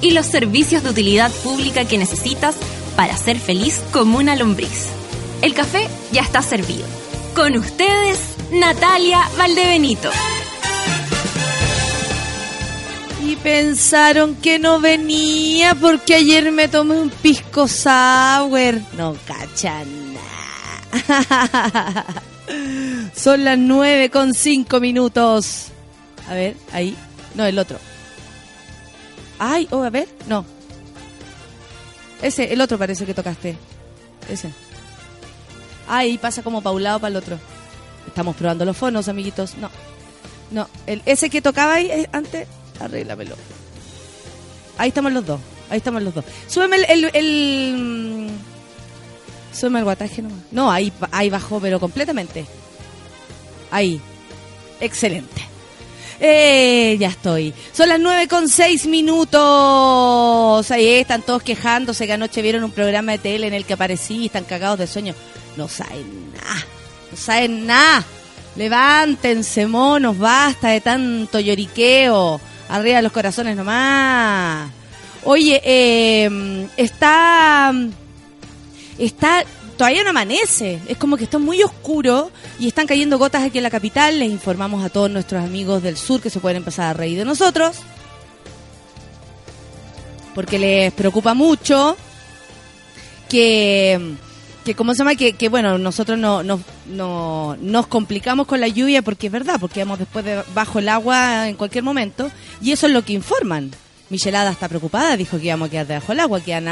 y los servicios de utilidad pública que necesitas para ser feliz como una lombriz. El café ya está servido. Con ustedes, Natalia Valdebenito. Y pensaron que no venía porque ayer me tomé un pisco sour. No cachan nada. Son las nueve con cinco minutos. A ver, ahí. No, el otro. Ay, oh, a ver, no. Ese, el otro parece que tocaste. Ese. Ay, pasa como para un lado para el otro. Estamos probando los fonos, amiguitos. No. No, el, ese que tocaba ahí eh, antes, arréglamelo. Ahí estamos los dos. Ahí estamos los dos. Súbeme el. el, el mm, súbeme el guataje nomás. No, ahí, ahí bajó, pero completamente. Ahí. Excelente. Eh, ya estoy. Son las nueve con seis minutos. Ahí están todos quejándose que anoche vieron un programa de tele en el que aparecí y están cagados de sueño. No saben nada. No saben nada. Levántense, monos, basta de tanto lloriqueo. Arriba de los corazones nomás. Oye, eh, está. Está todavía no amanece. Es como que está muy oscuro y están cayendo gotas aquí en la capital. Les informamos a todos nuestros amigos del sur que se pueden empezar a reír de nosotros. Porque les preocupa mucho que, que ¿cómo se llama? Que, bueno, nosotros no, no, no, nos complicamos con la lluvia porque es verdad, porque vamos después de bajo el agua en cualquier momento. Y eso es lo que informan. Michelada está preocupada, dijo que íbamos a quedar debajo del agua, que iban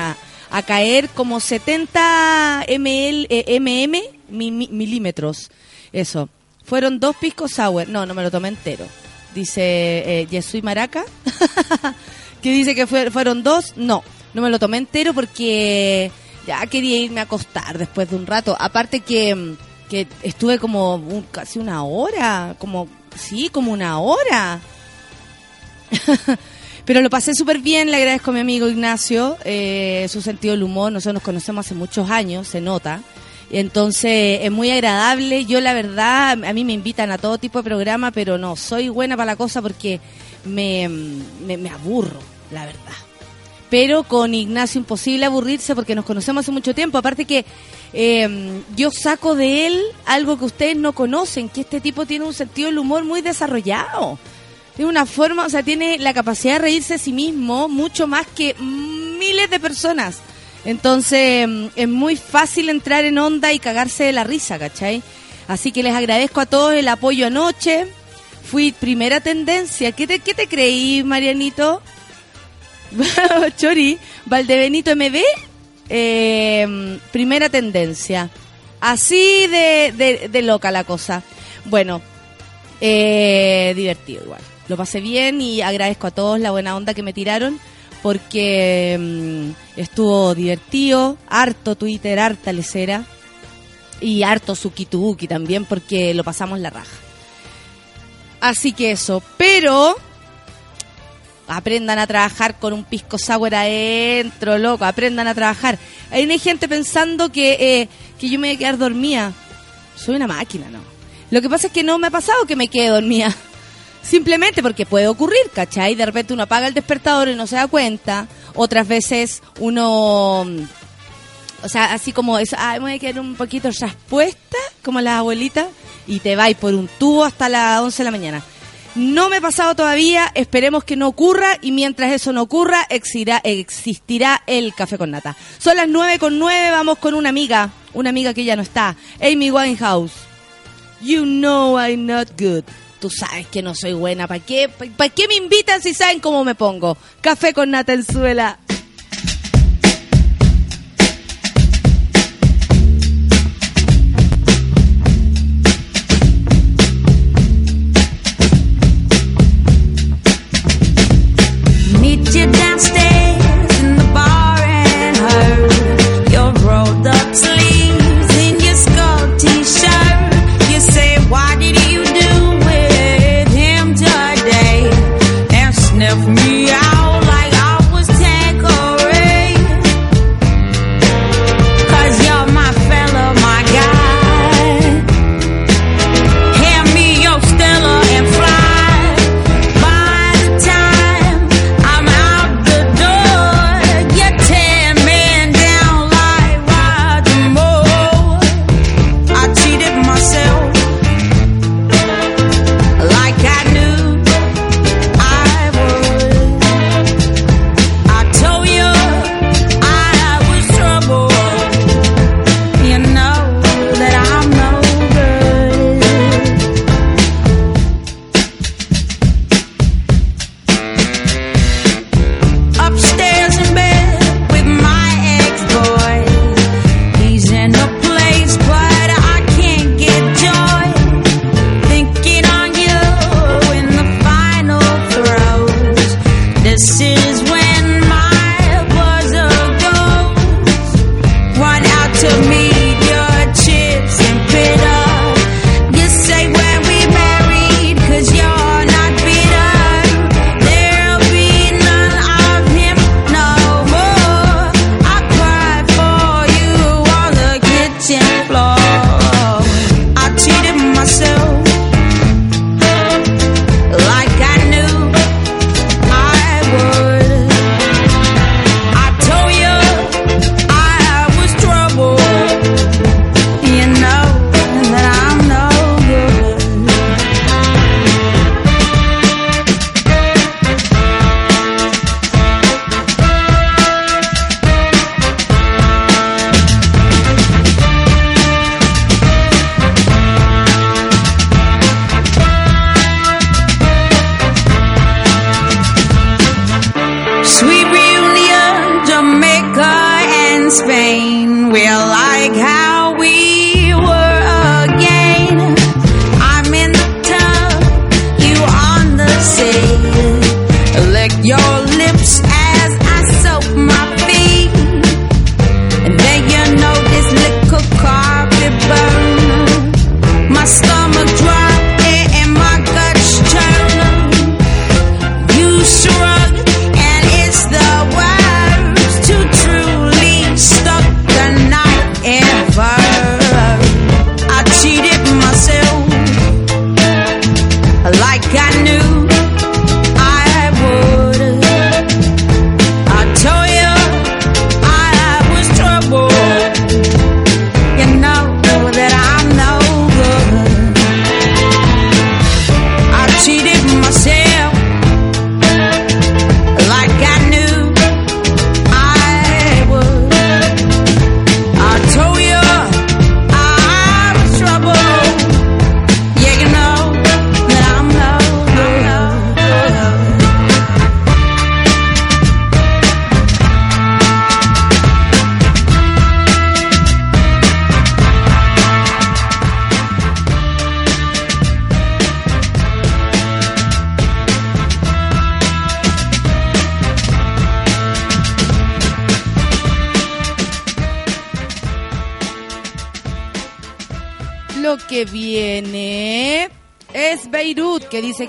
a, caer como 70 ml, mm mi- mi- milímetros. Eso. Fueron dos piscos sour. No, no me lo tomé entero. Dice eh, Yesui Maraca. que dice que fue- fueron dos. No, no me lo tomé entero porque ya quería irme a acostar después de un rato. Aparte que, mm, que estuve como un- casi una hora. Como, sí, como una hora. Pero lo pasé súper bien, le agradezco a mi amigo Ignacio, eh, su sentido del humor, nosotros nos conocemos hace muchos años, se nota. Entonces es muy agradable, yo la verdad, a mí me invitan a todo tipo de programa, pero no, soy buena para la cosa porque me, me, aburro, la verdad. Pero con Ignacio imposible aburrirse porque nos conocemos hace mucho tiempo, aparte que eh, yo saco de él algo que ustedes no conocen, que este tipo tiene un sentido del humor muy desarrollado tiene una forma, o sea, tiene la capacidad de reírse de sí mismo mucho más que miles de personas. Entonces, mm, es muy fácil entrar en onda y cagarse de la risa, ¿cachai? Así que les agradezco a todos el apoyo anoche. Fui primera tendencia. ¿Qué te, qué te creí, Marianito? Chori, Valdebenito MB, eh, primera tendencia. Así de, de, de loca la cosa. Bueno, eh, divertido igual. Lo pasé bien y agradezco a todos la buena onda que me tiraron porque mm, estuvo divertido, harto Twitter, harta lecera y harto Sukituki también porque lo pasamos la raja. Así que eso, pero aprendan a trabajar con un pisco sour adentro, loco, aprendan a trabajar. Hay gente pensando que, eh, que yo me voy a quedar dormida. Soy una máquina, ¿no? Lo que pasa es que no me ha pasado que me quede dormida. Simplemente porque puede ocurrir, ¿cachai? De repente uno apaga el despertador y no se da cuenta. Otras veces uno... mm, O sea, así como eso, ay, me voy a quedar un poquito traspuesta, como las abuelitas, y te vais por un tubo hasta las 11 de la mañana. No me ha pasado todavía, esperemos que no ocurra, y mientras eso no ocurra, existirá, existirá el café con nata. Son las 9 con 9, vamos con una amiga, una amiga que ya no está, Amy Winehouse. You know I'm not good. Tú sabes que no soy buena. ¿Para qué, ¿Para qué me invitan si saben cómo me pongo? Café con nata en suela.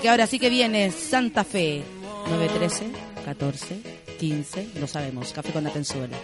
Beirut, que dice que ahora sí que viene Santa Fe. 913, 14, 15, lo sabemos. Café con Atenzuela.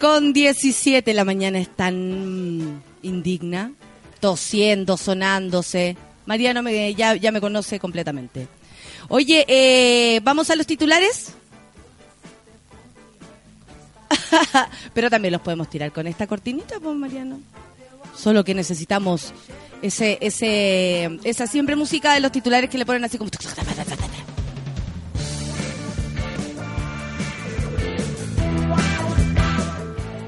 Con 17. La mañana es tan indigna. Tosiendo, sonándose. Mariano me, ya, ya me conoce completamente. Oye, eh, ¿vamos a los titulares? Pero también los podemos tirar con esta cortinita, pues, Mariano. Solo que necesitamos ese, ese, esa siempre música de los titulares que le ponen así como...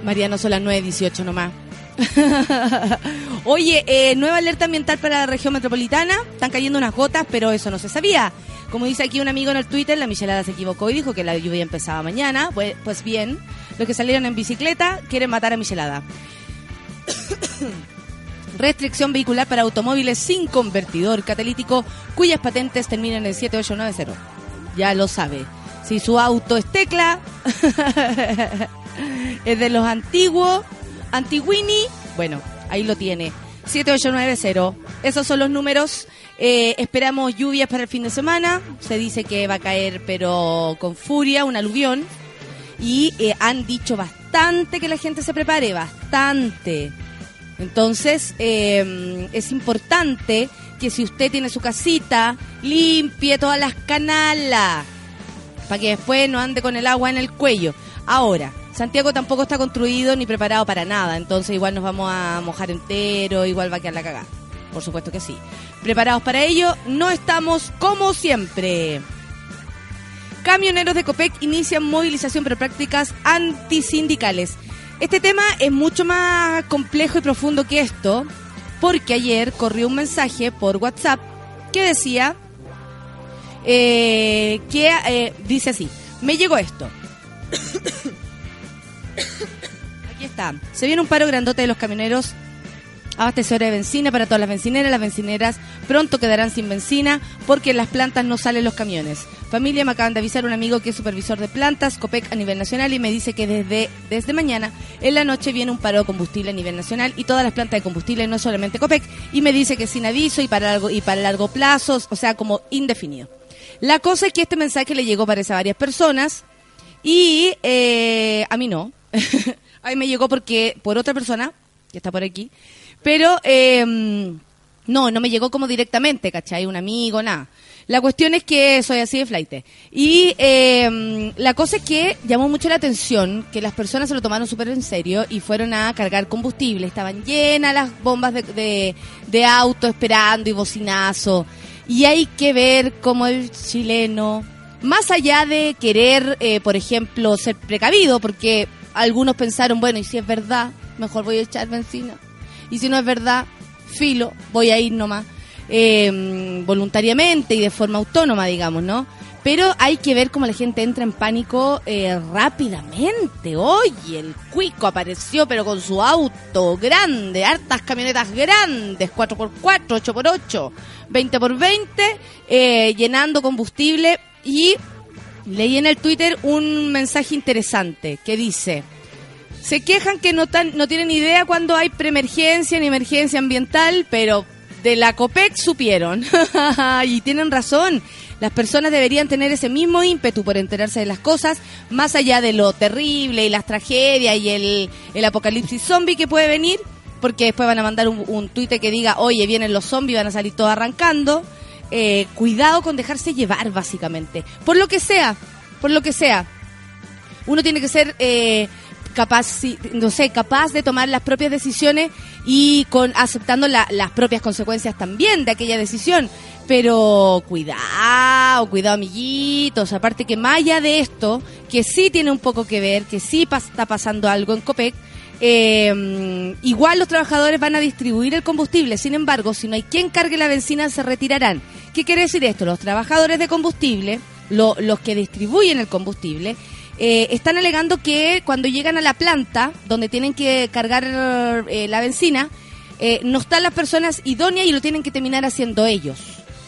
Mariano, son las 9.18 nomás. Oye, eh, nueva alerta ambiental para la región metropolitana. Están cayendo unas gotas, pero eso no se sabía. Como dice aquí un amigo en el Twitter, la michelada se equivocó y dijo que la lluvia empezaba mañana. Pues, pues bien, los que salieron en bicicleta quieren matar a michelada. Restricción vehicular para automóviles sin convertidor catalítico cuyas patentes terminan en 7890. Ya lo sabe. Si su auto es tecla, es de los antiguos, antiguini, bueno, ahí lo tiene. 7890. Esos son los números. Eh, esperamos lluvias para el fin de semana. Se dice que va a caer, pero con furia, un aluvión. Y eh, han dicho bastante que la gente se prepare, bastante. Entonces, eh, es importante que si usted tiene su casita, limpie todas las canalas. Para que después no ande con el agua en el cuello. Ahora, Santiago tampoco está construido ni preparado para nada, entonces igual nos vamos a mojar entero, igual va a quedar la cagada. Por supuesto que sí. Preparados para ello, no estamos como siempre. Camioneros de COPEC inician movilización por prácticas antisindicales. Este tema es mucho más complejo y profundo que esto, porque ayer corrió un mensaje por WhatsApp que decía eh, que eh, dice así, me llegó esto. Aquí está. Se viene un paro grandote de los camioneros abastecedores de benzina para todas las bencineras. Las bencineras pronto quedarán sin benzina porque en las plantas no salen los camiones. Familia, me acaban de avisar un amigo que es supervisor de plantas, COPEC a nivel nacional, y me dice que desde, desde mañana en la noche viene un paro de combustible a nivel nacional y todas las plantas de combustible, no solamente COPEC, y me dice que sin aviso y para largo, y para largo plazo, o sea, como indefinido. La cosa es que este mensaje le llegó parece a varias personas y eh, a mí no. a mí me llegó porque por otra persona que está por aquí pero eh, no, no me llegó como directamente, ¿cachai? Un amigo, nada. La cuestión es que soy así de flight. Y eh, la cosa es que llamó mucho la atención que las personas se lo tomaron súper en serio y fueron a cargar combustible. Estaban llenas las bombas de, de, auto esperando y bocinazo. Y hay que ver cómo el chileno, más allá de querer, eh, por ejemplo, ser precavido, porque algunos pensaron, bueno, y si es verdad, mejor voy a echar benzina y si no es verdad, filo, voy a ir nomás eh, voluntariamente y de forma autónoma, digamos, ¿no? Pero hay que ver cómo la gente entra en pánico eh, rápidamente. Oye, el Cuico apareció, pero con su auto grande, hartas camionetas grandes, 4x4, 8x8, 20x20, eh, llenando combustible. Y leí en el Twitter un mensaje interesante que dice, se quejan que no, tan, no tienen idea cuando hay preemergencia ni emergencia ambiental, pero de la COPEC supieron. y tienen razón. Las personas deberían tener ese mismo ímpetu por enterarse de las cosas, más allá de lo terrible y las tragedias y el, el apocalipsis zombie que puede venir, porque después van a mandar un, un tuite que diga, oye, vienen los zombies, van a salir todos arrancando. Eh, cuidado con dejarse llevar, básicamente. Por lo que sea, por lo que sea. Uno tiene que ser... Eh, capaz, no sé, capaz de tomar las propias decisiones y con aceptando las propias consecuencias también de aquella decisión. Pero cuidado, cuidado amiguitos, aparte que más allá de esto, que sí tiene un poco que ver, que sí está pasando algo en COPEC, eh, igual los trabajadores van a distribuir el combustible, sin embargo, si no hay quien cargue la benzina, se retirarán. ¿Qué quiere decir esto? Los trabajadores de combustible, los que distribuyen el combustible, eh, están alegando que cuando llegan a la planta donde tienen que cargar eh, la benzina, eh, no están las personas idóneas y lo tienen que terminar haciendo ellos.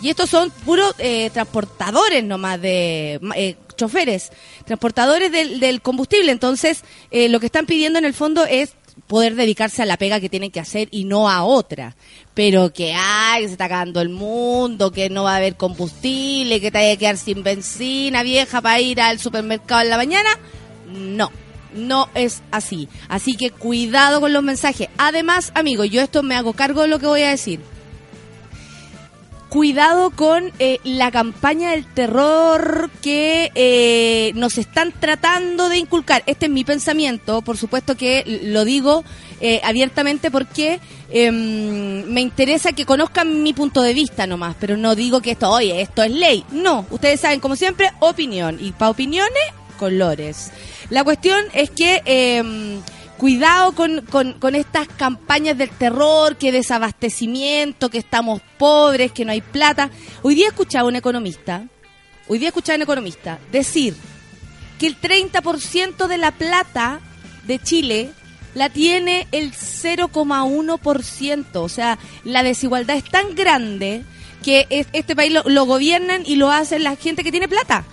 Y estos son puros transportadores nomás de choferes, transportadores del, del combustible. Entonces, lo que están pidiendo en el fondo es poder dedicarse a la pega que tienen que hacer y no a otra. Pero que, ay, se está acabando el mundo, que no va a haber combustible, que te hay que quedar sin benzina vieja para ir al supermercado en la mañana. No, No es así. Así que cuidado con los mensajes. Además, amigo, yo esto me hago cargo de lo que voy a decir. Cuidado con eh, la campaña del terror que eh, nos están tratando de inculcar. Este es mi pensamiento, por supuesto que lo digo eh, abiertamente porque em, me interesa que conozcan mi punto de vista nomás, pero no digo que esto, oye, esto es ley. No, ustedes saben, como siempre, opinión. Y para opiniones, colores. La cuestión es que em, cuidado con, con, estas campañas del terror, que desabastecimiento, que estamos pobres, que no hay plata. Hoy día escuchaba un economista, hoy día escuchaba un economista decir que el 30% de la plata de Chile la tiene el 0,1%. O sea, la desigualdad es tan grande que este país lo, gobiernan y lo hacen la gente que tiene plata.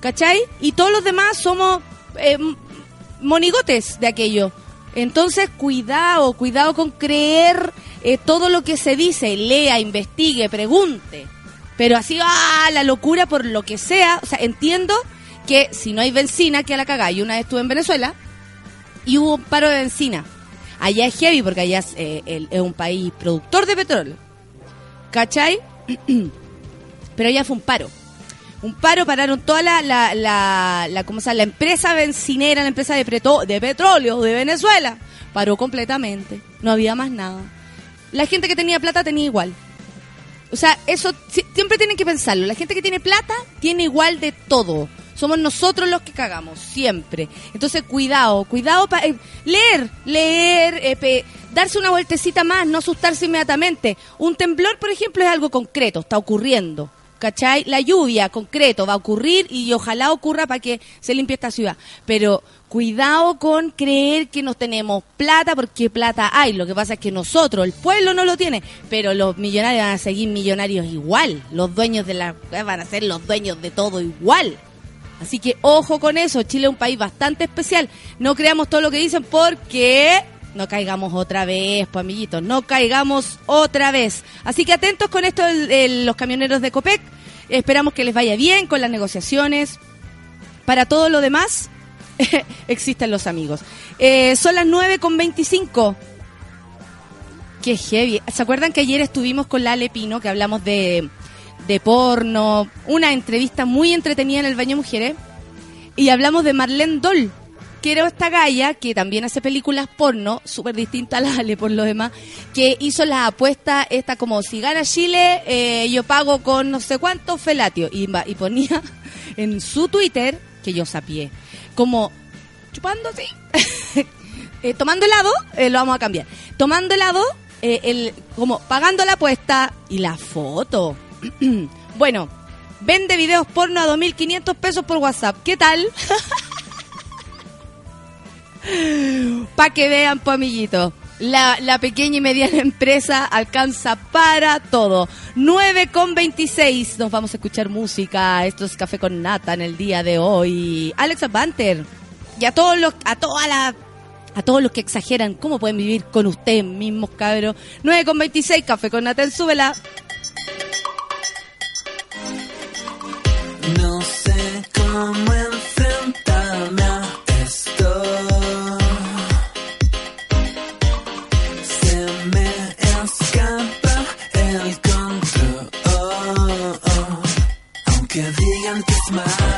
¿Cachai? Y todos los demás somos eh, monigotes de aquello. Entonces, cuidado, cuidado con creer eh, todo lo que se dice, lea, investigue, pregunte. Pero así, ah, la locura por lo que sea. O sea, entiendo que si no hay benzina, que a la cagada. Y una vez estuve en Venezuela y hubo un paro de benzina. Allá es heavy porque allá es, eh, es un país productor de petróleo. ¿Cachai? Pero allá fue un paro un paro, pararon toda la, la, la, la, ¿cómo se la empresa bencinera, la empresa de, de petróleo de Venezuela, paró completamente, no había más nada. La gente que tenía plata tenía igual. O sea, eso siempre tienen que pensarlo. La gente que tiene plata tiene igual de todo. Somos nosotros los que cagamos, siempre. Entonces, cuidado, cuidado para eh, leer, leer, eh, darse una vueltecita más, no asustarse inmediatamente. Un temblor, por ejemplo, es algo concreto, está ocurriendo. ¿Cachai? La lluvia, concreto, va a ocurrir y ojalá ocurra para que se limpie esta ciudad. Pero cuidado con creer que nos tenemos plata, porque plata hay. Lo que pasa es que nosotros, el pueblo no lo tiene, pero los millonarios van a seguir millonarios igual. Los dueños de la van a ser los dueños de todo igual. Así que ojo con eso, Chile es un país bastante especial. No creamos todo lo que dicen porque no caigamos otra vez, pues amiguitos, no caigamos otra vez. Así que atentos con esto de los camioneros de Copec. Esperamos que les vaya bien con las negociaciones. Para todo lo demás, existen los amigos. Eh, son las 9 con 25. Qué heavy. ¿Se acuerdan que ayer estuvimos con la Pino, que hablamos de, de porno? Una entrevista muy entretenida en el baño mujeres. Y hablamos de Marlene Doll, que era esta galla que también hace películas porno, súper distinta a la Ale por lo demás, que hizo la apuesta esta como si gana Chile, eh, yo pago con no sé cuántos felatios. Y, ponía en su Twitter, que yo sapié, como chupando así, eh, tomando helado, eh, lo vamos a cambiar, tomando helado, el, como pagando la apuesta y la foto. bueno, vende videos porno a 2.500 pesos por WhatsApp. ¿Qué tal? Para que vean, pues, amiguitos. La, la, pequeña y mediana empresa alcanza para todo. 9 con 26. Nos vamos a escuchar música. Esto es Café con Nata en el día de hoy. Alexa Banter. Y a todos los, a toda la, a todos los que exageran cómo pueden vivir con ustedes mismos, cabros. 9 con 26. Café con Nata en Súbela. No sé cómo enfrentarme esto brillantes my.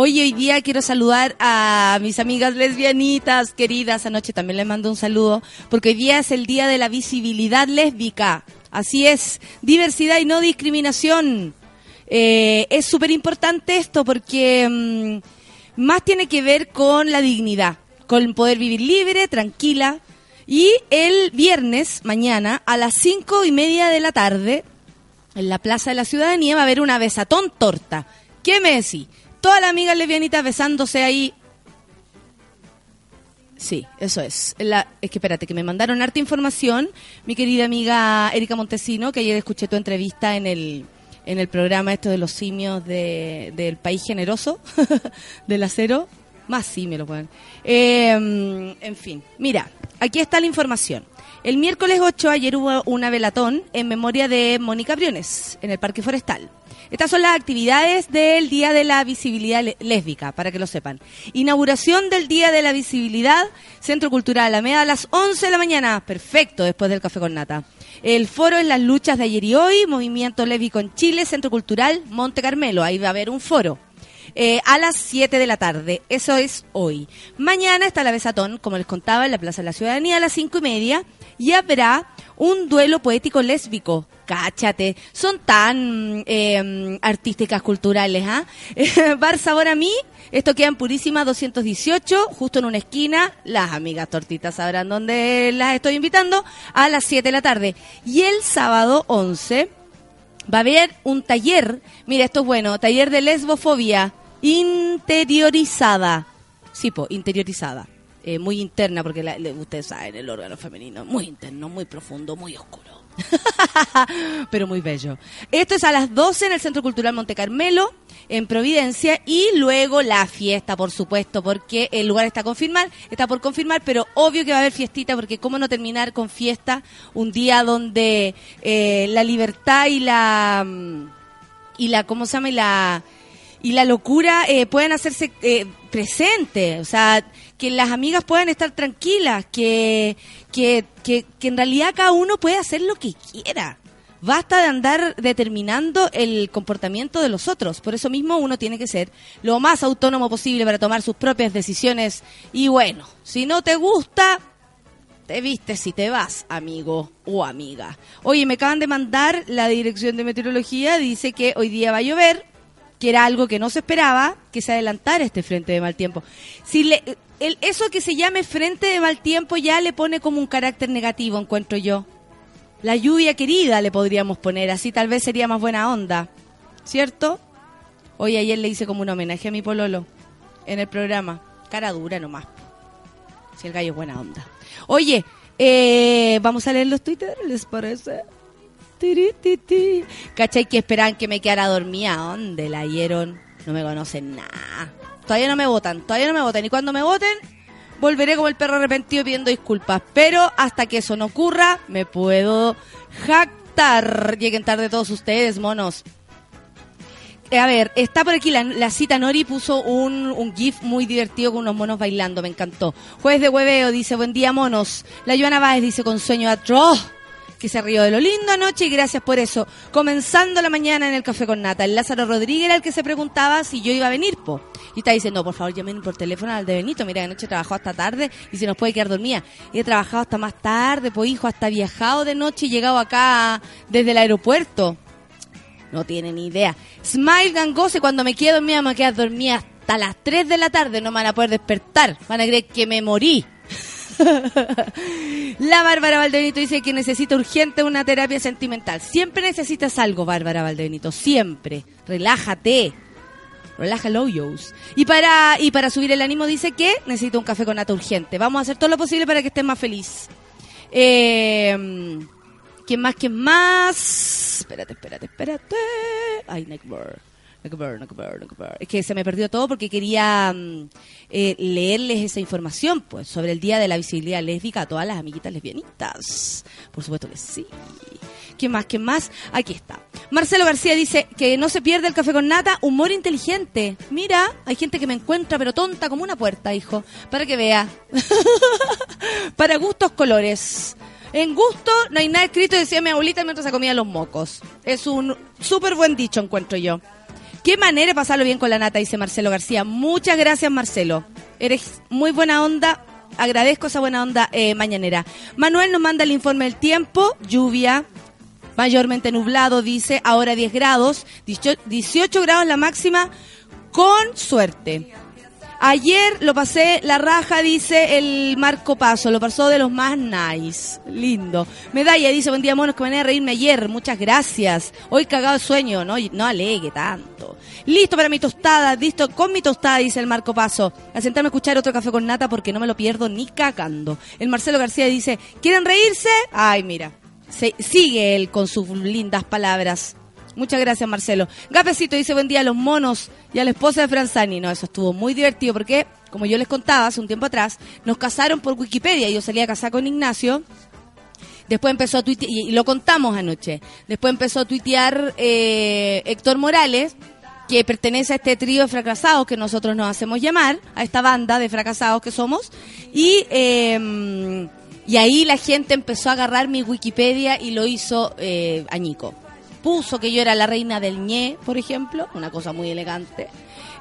Hoy, hoy día quiero saludar a mis amigas lesbianitas queridas. Anoche también les mando un saludo, porque hoy día es el día de la visibilidad lésbica. Así es, diversidad y no discriminación. Eh, es súper importante esto porque mm, más tiene que ver con la dignidad, con poder vivir libre, tranquila. Y el viernes, mañana, a las cinco y media de la tarde, en la Plaza de la Ciudadanía va a haber una besatón torta. ¿Qué me decís? Todas las amigas lesbianitas besándose ahí. Sí, eso es. La- es que espérate, que me mandaron harta información, mi querida amiga Erika Montesino, que ayer escuché tu entrevista en el, en el programa esto de los simios de, del país generoso, del acero. Más lo pueden. Eh, en fin, mira, aquí está la información. El miércoles 8 ayer hubo una velatón en memoria de Mónica Briones en el Parque Forestal. Estas son las actividades del Día de la Visibilidad Lésbica, para que lo sepan. Inauguración del Día de la Visibilidad, Centro Cultural Alameda a las 11 de la mañana. Perfecto, después del café con nata. El foro en las luchas de ayer y hoy, Movimiento Lésbico en Chile, Centro Cultural Monte Carmelo. Ahí va a haber un foro. Eh, a las 7 de la tarde. Eso es hoy. Mañana está la Besatón, como les contaba, en la Plaza de la Ciudadanía a las 5 y media. Y habrá un duelo poético lésbico. Cáchate. Son tan eh, artísticas culturales, ¿ah? Bar Sabor a mí. Esto queda en Purísima 218, justo en una esquina. Las amigas tortitas sabrán dónde las estoy invitando. A las 7 de la tarde. Y el sábado 11 va a haber un taller, mira, esto es bueno, taller de lesbofobia interiorizada. Sí, po, interiorizada. Eh, muy interna, porque la- ustedes saben, el órgano femenino, muy interno, muy profundo, muy oscuro. Pero muy bello. Esto es a las 12 en el Centro Cultural Monte Carmelo, en Providencia, y luego la fiesta, por supuesto, porque el lugar está confirmar, está por confirmar, pero obvio que va a haber fiestita, porque cómo no terminar con fiesta un día donde eh, la libertad y la mm, y la cómo se llama y la y la locura eh, pueden hacerse eh, presente, o sea, que las amigas puedan estar tranquilas, que, que, que, que en realidad cada uno puede hacer lo que quiera. Basta de andar determinando el comportamiento de los otros. Por eso mismo uno tiene que ser lo más autónomo posible para tomar sus propias decisiones. Y bueno, si no te gusta, te vistes si te vas, amigo o amiga. Oye, me acaban de mandar la dirección de meteorología, dice que hoy día va a llover, que era algo que no se esperaba, que se adelantara este frente de mal tiempo. Si le, el, eso que se llame frente de mal tiempo ya le pone como un carácter negativo, encuentro yo. La lluvia querida le podríamos poner, así tal vez sería más buena onda. ¿Cierto? Hoy ayer le hice como un homenaje a mi pololo en el programa. Cara dura nomás. Si el gallo es buena onda. Oye, eh, vamos a leer los Twitter, ¿les parece? ¿Cachai que esperaban que me quedara dormida? ¿Dónde la oyeron? No me conocen nada. Todavía no me votan, todavía no me votan. Y cuando me voten, volveré como el perro arrepentido pidiendo disculpas. Pero hasta que eso no ocurra, me puedo jactar. Lleguen tarde todos ustedes, monos. Eh, A ver, está por aquí la, cita Nori puso un, un GIF muy divertido con unos monos bailando, me encantó. Jueves de hueveo dice, buen día monos. La Joana Báez dice, con sueño atroz, que se rió de lo lindo anoche y gracias por eso. Comenzando la mañana en el café con nata. El Lázaro Rodríguez era el que se preguntaba si yo iba a venir, po. Y está diciendo, por favor, llamen por teléfono al de Benito. Mira, anoche trabajó hasta tarde y se nos puede quedar dormida. Y he trabajado hasta más tarde, pues hijo, hasta viajado de noche y llegado acá desde el aeropuerto. No tienen ni idea. Smile Gangose, cuando me quedo dormida, me quedo dormida hasta las 3 de la tarde. No me van a poder despertar. Van a creer que me morí. La Bárbara Valdebenito dice que necesita urgente una terapia sentimental. Siempre necesitas algo, Bárbara Valdebenito. Siempre. Relájate. Relaja yos. Y para, y para subir el ánimo dice que necesita un café con nata urgente. Vamos a hacer todo lo posible para que estés más feliz. Eh, ¿Quién más? ¿Quién más? Espérate, espérate, espérate. Ay, Neckbird. Neckbird, Neckbird, Neckbird. Es que se me perdió todo porque quería mm, eh, leerles esa información, pues, sobre el Día de la Visibilidad Lésbica a todas las amiguitas lesbianitas. Por supuesto que sí. ¿Quién más? ¿Quién más? Aquí está. Marcelo García dice que no se pierde el café con nata, humor inteligente. Mira, hay gente que me encuentra pero tonta como una puerta, hijo. Para que vea. Para gustos colores. En gusto no hay nada escrito, decía mi abuelita mientras se comía los mocos. Es un súper buen dicho, encuentro yo. Qué manera de pasarlo bien con la nata, dice Marcelo García. Muchas gracias, Marcelo. Eres muy buena onda. Agradezco esa buena onda eh, mañanera. Manuel nos manda el informe del tiempo. Lluvia, mayormente nublado, dice. Ahora 10 grados. 18, 18 grados la máxima, con suerte. Ayer lo pasé la raja, dice el Marco Paso, lo pasó de los más nice. Lindo. Medalla dice, buen día monos, que venía a reírme ayer, muchas gracias. Hoy cagado de sueño, no, no alegue tanto. Listo para mi tostada, listo con mi tostada, dice el Marco Paso. A sentarme a escuchar otro café con nata porque no me lo pierdo ni cagando. El Marcelo García dice, ¿quieren reírse? Ay, mira. Sigue él con sus lindas palabras. Muchas gracias, Marcelo. Gapecito dice buen día a los monos y a la esposa de Franzani. No, eso estuvo muy divertido porque, como yo les contaba hace un tiempo atrás, nos casaron por Wikipedia. Yo salí a casar con Ignacio. Después empezó a tuitear, y lo contamos anoche. Después empezó a tuitear eh, Héctor Morales, que pertenece a este trío de fracasados que nosotros nos hacemos llamar, a esta banda de fracasados que somos. Y, eh, y ahí la gente empezó a agarrar mi Wikipedia y lo hizo eh, añico. Puso que yo era la reina del ñe, por ejemplo, una cosa muy elegante.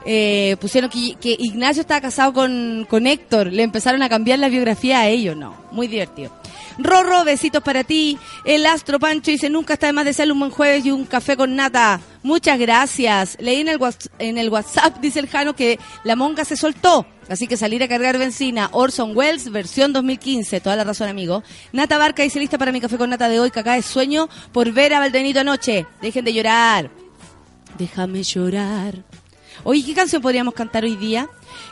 Eh, pusieron que, que Ignacio estaba casado con, con Héctor, le empezaron a cambiar la biografía a ellos, no, muy divertido. Rorro, besitos para ti. El Astro Pancho dice, nunca está de más desearle un buen jueves y un café con nata. Muchas gracias. Leí en el, en el WhatsApp, dice el Jano, que la monga se soltó. Así que salir a cargar benzina. Orson Welles, versión 2015. Toda la razón, amigo. Nata Barca dice, lista para mi café con nata de hoy, que acá es sueño por ver a Valdenito anoche. Dejen de llorar. Déjame llorar. Oye, ¿qué canción podríamos cantar hoy día?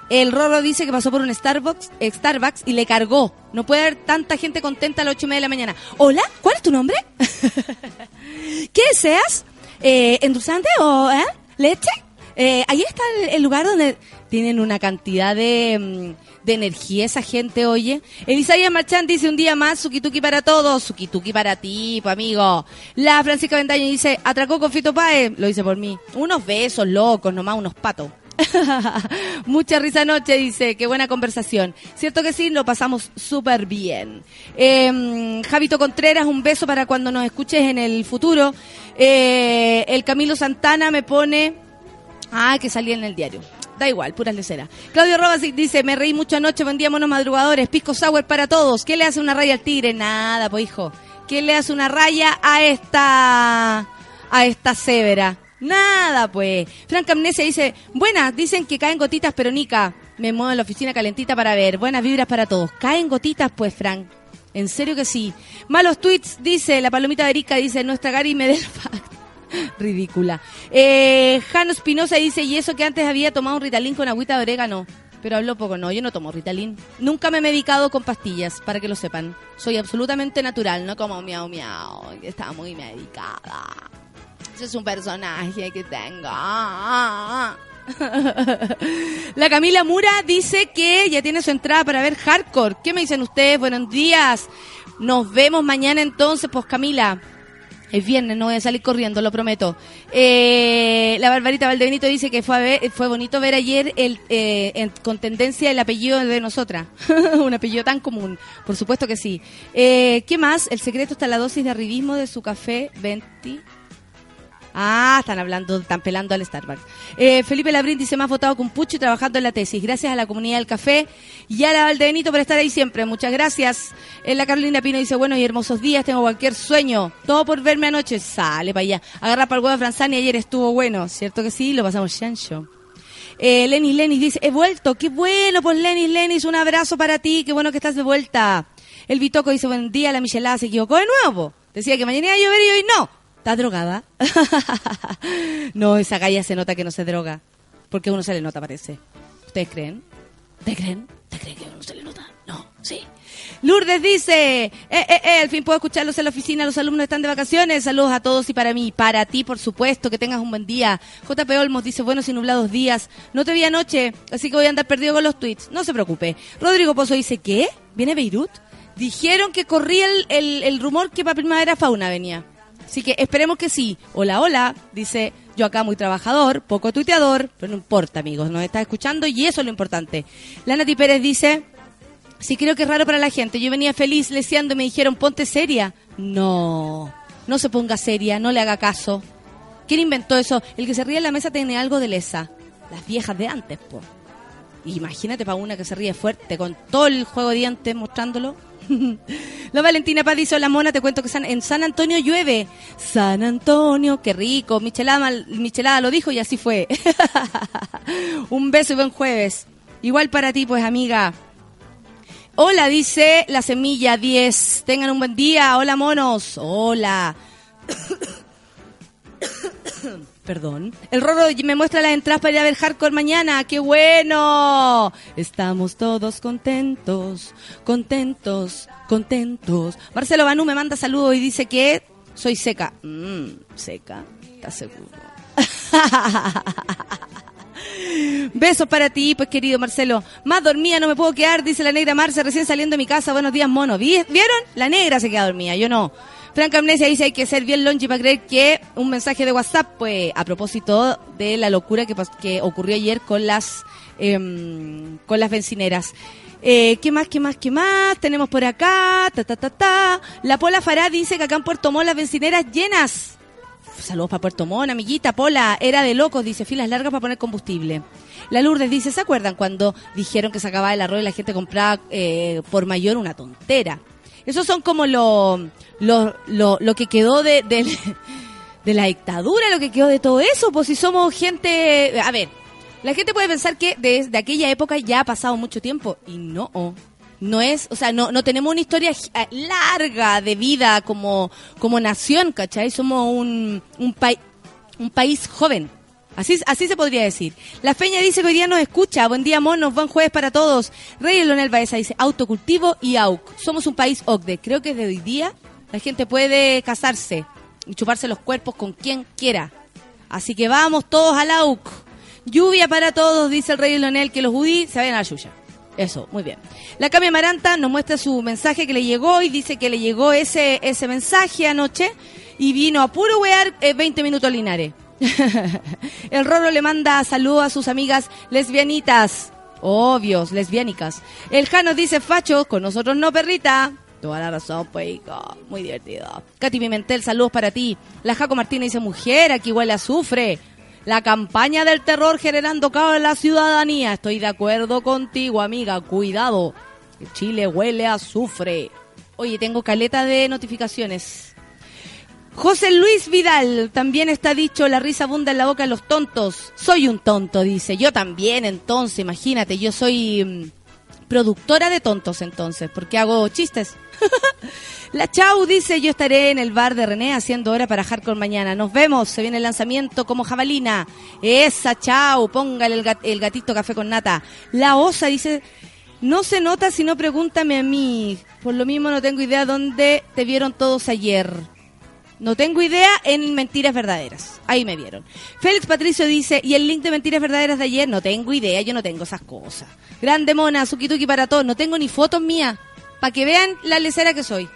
El Rorro dice que pasó por un Starbucks, eh, Starbucks y le cargó. No puede haber tanta gente contenta a las ocho y media de la mañana. Hola, ¿cuál es tu nombre? ¿Qué deseas? Eh, ¿Endulzante o eh? leche? Eh, ahí está el, el lugar donde tienen una cantidad de, mm, energía esa gente, oye. Elisaya Marchand dice un día más, Sukituki para todos, Sukituki para ti, amigo. La Francisca Ventaño dice, atracó con Paez, lo dice por mí. Unos besos locos, nomás unos patos. Mucha risa anoche, dice, qué buena conversación. Cierto que sí, lo pasamos súper bien. Eh, Javito Contreras, un beso para cuando nos escuches en el futuro. Eh, el Camilo Santana me pone, ah, que salía en el diario. Da igual, puras leceras. Claudio Robasic dice, me reí mucho anoche, buen día, monos madrugadores, pisco sour para todos. ¿Qué le hace una raya al tigre? Nada, pues hijo. ¿Qué le hace una raya a esta, a esta severa? Nada, pues. Frank Amnesia dice, buenas, dicen que caen gotitas, pero Nica, me muevo en la oficina calentita para ver. Buenas vibras para todos. Caen gotitas, pues, Frank. En serio que sí. Malos tweets, dice, la palomita de Erika dice, nuestra Gary Medelfact. Ridícula. Eh, Jano Espinosa dice, y eso que antes había tomado un Ritalin con agüita de orégano. Pero hablo poco, no, yo no tomo Ritalin. Nunca me he medicado con pastillas, para que lo sepan. Soy absolutamente natural, no como miau miau, que está muy medicada. Ese es un personaje que tengo. La Camila Mura dice que ya tiene su entrada para ver Hardcore. ¿Qué me dicen ustedes? Buenos días. Nos vemos mañana entonces, pues Camila. Es viernes, no voy a salir corriendo, lo prometo. Eh, la Barbarita Valdebenito dice que fue, bonito ver ayer eh, con tendencia el apellido de nosotras. Un apellido tan común. Por supuesto que sí. Eh, ¿Qué más? El secreto está en la dosis de arribismo de su café 20. Ah, están hablando, están pelando al Starbucks. Eh, Felipe Labrín dice, más votado con Pucho y trabajando en la tesis. Gracias a la comunidad del café y a la Valdebenito por estar ahí siempre. Muchas gracias. Eh, la Carolina Pino dice, bueno y hermosos días, tengo cualquier sueño. Todo por verme anoche. Sale para allá. Agarra para el huevo de Franzani, ayer estuvo bueno. ¿Cierto que sí? Lo pasamos chancho. Eh, Lenis Lenis dice, he vuelto. Qué bueno, pues Lenis Lenis, un abrazo para ti. Qué bueno que estás de vuelta. El Bitoco dice, buen día, la Michelada se equivocó de nuevo. Decía que mañana iba a llover y hoy no. ¿Estás drogada? no, esa galla se nota que no se droga. Porque uno se le nota, parece. ¿Ustedes creen? ¿Ustedes creen? ¿Ustedes creen que uno se le nota? No, sí. Lourdes dice, eh, eh, eh, al fin puedo escucharlos en la oficina, los alumnos están de vacaciones, saludos a todos y para mí, para ti por supuesto, que tengas un buen día. JP Olmos dice, buenos y nublados días, no te vi anoche, así que voy a andar perdido con los tweets, no se preocupe. Rodrigo Pozo dice, ¿qué? ¿Viene Beirut? Dijeron que corría el, el, el rumor que para Primavera Fauna venía. Así que esperemos que sí. Hola, hola, dice yo acá muy trabajador, poco tuiteador, pero no importa amigos, nos está escuchando y eso es lo importante. La Nati Pérez dice, Sí, creo que es raro para la gente. Yo venía feliz leseando y me dijeron, ponte seria. No, no se ponga seria, no le haga caso. ¿Quién inventó eso? El que se ríe en la mesa tiene algo de lesa. Las viejas de antes, po. Imagínate para una que se ríe fuerte con todo el juego de dientes mostrándolo. la Valentina Paz dice, la mona, te cuento que en San Antonio llueve. San Antonio, qué rico. Michelada, Michelada lo dijo y así fue. Un beso y buen jueves. Igual para ti, pues amiga. Hola, dice la semilla 10. Tengan un buen día. Hola, monos. Hola. Perdón. El Rorro me muestra las entradas para ir a ver Hardcore mañana. ¡Qué bueno! Estamos todos contentos, contentos, contentos. Marcelo Banú me manda saludos y dice que soy seca. Mmm, seca. ¿Estás seguro? Besos para ti, pues querido Marcelo. Más dormida no me puedo quedar, dice la negra Marce, recién saliendo de mi casa. Buenos días, mono. ¿Vi- ¿Vieron? La negra se queda dormida, yo no. Franca Amnesia dice hay que ser bien longe para creer que un mensaje de WhatsApp, pues a propósito de la locura que, que ocurrió ayer con las em, con las bencineras. Eh, ¿Qué más, qué más, qué más? Tenemos por acá, ta, ta, ta, ta. La Pola Fará dice que acá en Puerto Montt las bencineras llenas. Saludos para Puerto Montt, amiguita. Pola, era de locos, dice, filas largas para poner combustible. La Lourdes dice, ¿se acuerdan cuando dijeron que se acababa el arroz y la gente compraba eh, por mayor una tontera? Esos son como lo, lo, lo, lo que quedó de, del- de la dictadura, lo que quedó de todo eso, pues si somos gente... A ver, la gente puede pensar que desde aquella época ya ha pasado mucho tiempo y no, no es, o sea, no, no tenemos una historia eh, larga de vida como, como nación, ¿cachai? Somos un, un, pai- un país joven. Así, se podría decir. La Feña dice que hoy día nos escucha. Buen día, monos. Buen jueves para todos. Rey Leonel Baeza dice autocultivo y AUC. Somos un país OCDE. Creo que desde hoy día la gente puede casarse y chuparse los cuerpos con quien quiera. Así que vamos todos al AUC. Lluvia para todos, dice el rey Leonel, que los judíos se vayan a la yuya. Eso, muy bien. La Cami Amaranta nos muestra su mensaje que le llegó y dice que le llegó ese, ese mensaje anoche y vino a puro wear eh, 20 minutos Linares. el Rorro le manda saludos a sus amigas lesbianitas. Obvios, lesbiánicas. El Jano dice, Facho, con nosotros no, perrita. Toda la razón, pues. Muy divertido. Katy Pimentel, saludos para ti. La Jaco Martínez dice, mujer, aquí huele a azufre. La campaña del terror generando caos en la ciudadanía. Estoy de acuerdo contigo, amiga. Cuidado. Chile huele a azufre. Oye, tengo caleta de notificaciones. José Luis Vidal, también está dicho, la risa abunda en la boca de los tontos. Soy un tonto, dice. Yo también, entonces, imagínate, yo soy mm, productora de tontos entonces, porque hago chistes. la Chau dice, yo estaré en el bar de René haciendo hora para Hardcore mañana. Nos vemos, se viene el lanzamiento como jabalina. Esa Chau, póngale el, gat- el gatito café con nata. La Osa dice, no se nota si no pregúntame a mí. Por lo mismo no tengo idea dónde te vieron todos ayer. No tengo idea en Mentiras Verdaderas. Ahí me vieron. Félix Patricio dice, ¿y el link de Mentiras Verdaderas de ayer? No tengo idea, yo no tengo esas cosas. Grande mona, Suki para todos. No tengo ni fotos mías. Para que vean la lecera que soy.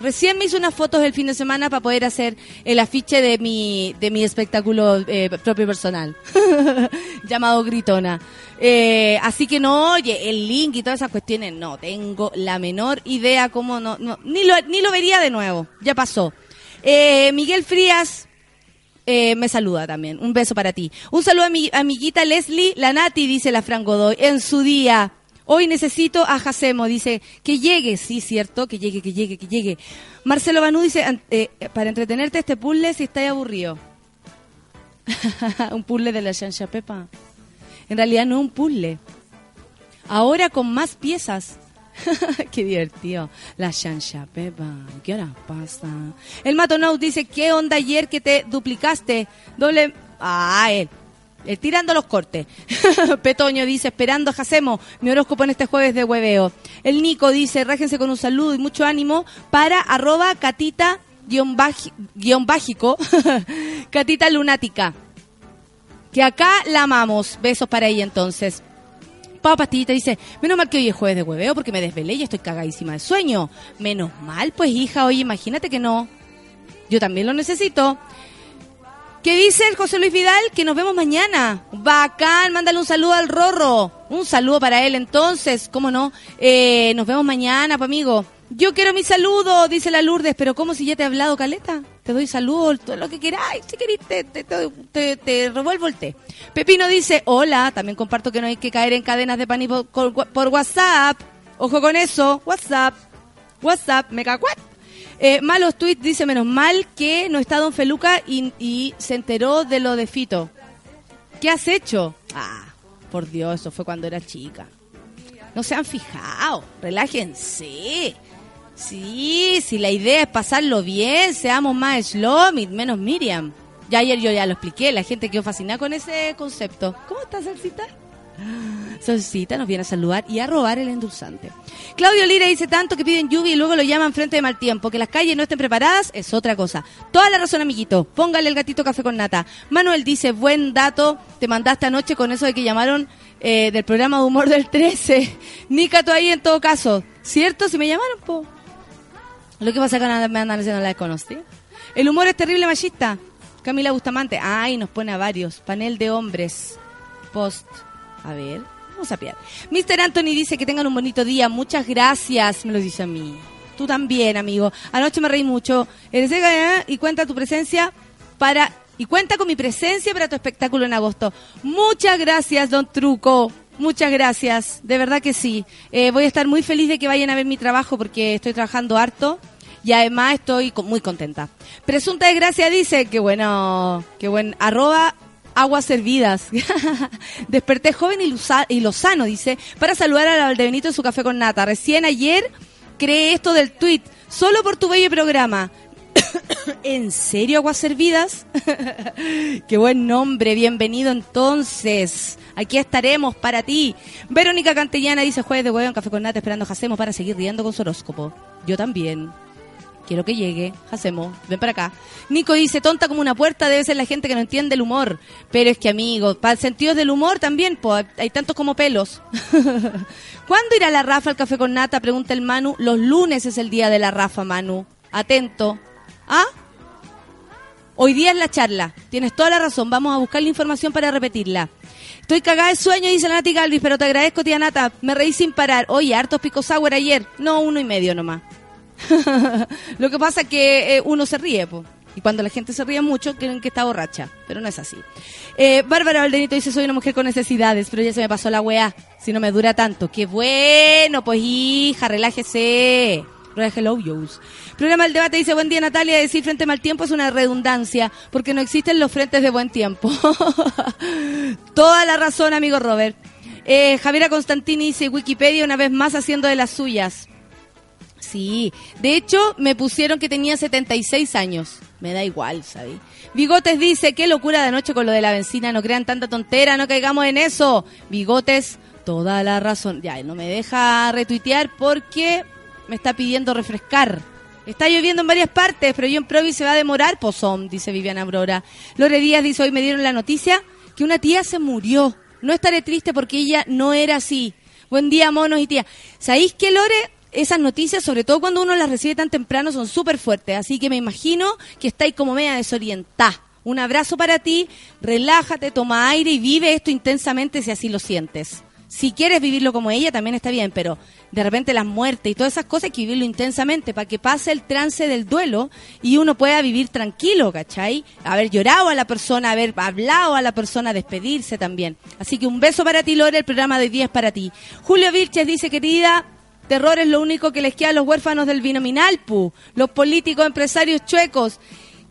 Recién me hice unas fotos el fin de semana para poder hacer el afiche de mi, de mi espectáculo eh, propio personal. llamado Gritona. Eh, así que no, oye, el link y todas esas cuestiones, no tengo la menor idea cómo no, no ni lo, ni lo vería de nuevo. Ya pasó. Eh, Miguel Frías eh, me saluda también. Un beso para ti. Un saludo a mi amiguita Leslie, la Nati, dice la Fran Godoy, en su día. Hoy necesito a Jacemo, dice, que llegue, sí, cierto, que llegue, que llegue, que llegue. Marcelo Banú dice, eh, para entretenerte este puzzle si estáis aburrido. un puzzle de la Shansha Pepa. En realidad no un puzzle. Ahora con más piezas. Qué divertido. La Shansha Pepa. ¿Qué hora pasa? El Matonaut dice, ¿qué onda ayer que te duplicaste? Doble... Ah, él. Eh, tirando los cortes. Petoño dice, esperando a mi horóscopo en este jueves de hueveo. El Nico dice, rájense con un saludo y mucho ánimo para arroba catita guion, baji- catita lunática. Que acá la amamos. Besos para ella entonces. Pau Pastillita dice, menos mal que hoy es jueves de hueveo porque me desvelé y estoy cagadísima de sueño. Menos mal, pues hija, oye, imagínate que no. Yo también lo necesito. ¿Qué dice el José Luis Vidal? Que nos vemos mañana. Bacán, mándale un saludo al Rorro. Un saludo para él entonces, ¿cómo no? Eh, nos vemos mañana, pa' amigo. Yo quiero mi saludo, dice la Lourdes, pero ¿cómo si ya te he hablado, Caleta? Te doy saludo, todo lo que queráis, si queréis te, revuelvo el té. Pepino dice, hola, también comparto que no hay que caer en cadenas de pan por WhatsApp. Ojo con eso, WhatsApp, WhatsApp, me cacuat. Eh, malos tweets dice, menos mal que no está Don Feluca y, y se enteró de lo de Fito. ¿Qué has hecho? Ah, por Dios, eso fue cuando era chica. No se han fijado, relájense. Sí, si la idea es pasarlo bien, seamos más Slomit, menos Miriam. Ya ayer yo ya lo expliqué, la gente quedó fascinada con ese concepto. ¿Cómo estás, Salsita? Solcita nos viene a saludar y a robar el endulzante. Claudio Lira dice tanto que piden lluvia y luego lo llaman frente de mal tiempo. Que las calles no estén preparadas es otra cosa. Toda la razón, amiguito. Póngale el gatito café con nata. Manuel dice, buen dato, te mandaste anoche con eso de que llamaron eh, del programa de humor del 13. Nica, tú ahí en todo caso. ¿Cierto? Si me llamaron, po. Lo que pasa es que me andan diciendo la desconocí. El humor es terrible machista. Camila Bustamante. Ay, nos pone a varios. Panel de hombres. Post. A ver, vamos a pillar. Mr. Anthony dice que tengan un bonito día. Muchas gracias, me lo dice a mí. Tú también, amigo. Anoche me reí mucho. Eres Gaya y cuenta tu presencia para y cuenta con mi presencia para tu espectáculo en agosto. Muchas gracias, Don Truco. Muchas gracias, de verdad que sí. Eh, voy a estar muy feliz de que vayan a ver mi trabajo porque estoy trabajando harto y además estoy muy contenta. Presunta desgracia dice que bueno, que buen arroba aguas servidas. Desperté joven y, lusa- y lozano, dice, para saludar a la Valdebenito en su café con nata. Recién ayer creé esto del tweet, solo por tu bello programa. ¿En serio aguas servidas? Qué buen nombre, bienvenido entonces. Aquí estaremos para ti. Verónica Cantellana dice jueves de huevo en café con nata esperando a Jacemo para seguir riendo con su horóscopo. Yo también. Quiero que llegue. Hacemos. Ven para acá. Nico dice, tonta como una puerta debe ser la gente que no entiende el humor. Pero es que, amigo, para sentidos del humor también, hay tantos como pelos. ¿Cuándo irá la Rafa al café con nata? Pregunta el Manu. Los lunes es el día de la Rafa, Manu. Atento. ¿Ah? Hoy día es la charla. Tienes toda la razón. Vamos a buscar la información para repetirla. Estoy cagada de sueño, dice Nati Galvis, pero te agradezco, tía Nata. Me reí sin parar. Oye, hartos pico sour ayer. No, uno y medio nomás. Lo que pasa es que eh, uno se ríe. Y cuando la gente se ríe mucho, creen que está borracha. Pero no es así. Eh, Bárbara Valdenito dice, soy una mujer con necesidades, pero ya se me pasó la weá. Si no me dura tanto. Qué bueno, pues hija, relájese. Hello, Yous. Programa del debate dice, buen día Natalia, decir frente mal tiempo es una redundancia, porque no existen los frentes de buen tiempo. Toda la razón, amigo Robert. Eh, Javiera Constantini dice, Wikipedia una vez más haciendo de las suyas. Sí, de hecho me pusieron que tenía 76 años. Me da igual, ¿sabes? Bigotes dice, qué locura de noche con lo de la benzina, no crean tanta tontera, no caigamos en eso. Bigotes, toda la razón. Ya, no me deja retuitear porque me está pidiendo refrescar. Está lloviendo en varias partes, pero yo en Provi se va a demorar, pozón, dice Viviana Aurora. Lore Díaz dice, hoy me dieron la noticia que una tía se murió. No estaré triste porque ella no era así. Buen día, monos y tía. ¿Sabéis qué, Lore? Esas noticias, sobre todo cuando uno las recibe tan temprano, son súper fuertes. Así que me imagino que estáis como media desorientada. Un abrazo para ti, relájate, toma aire y vive esto intensamente si así lo sientes. Si quieres vivirlo como ella, también está bien, pero de repente las muertes y todas esas cosas hay que vivirlo intensamente para que pase el trance del duelo y uno pueda vivir tranquilo, ¿cachai? Haber llorado a la persona, haber hablado a la persona, despedirse también. Así que un beso para ti, Lore, el programa de hoy día es para ti. Julio Vilches dice, querida, terror es lo único que les queda a los huérfanos del binominal, pu. Los políticos, empresarios chuecos.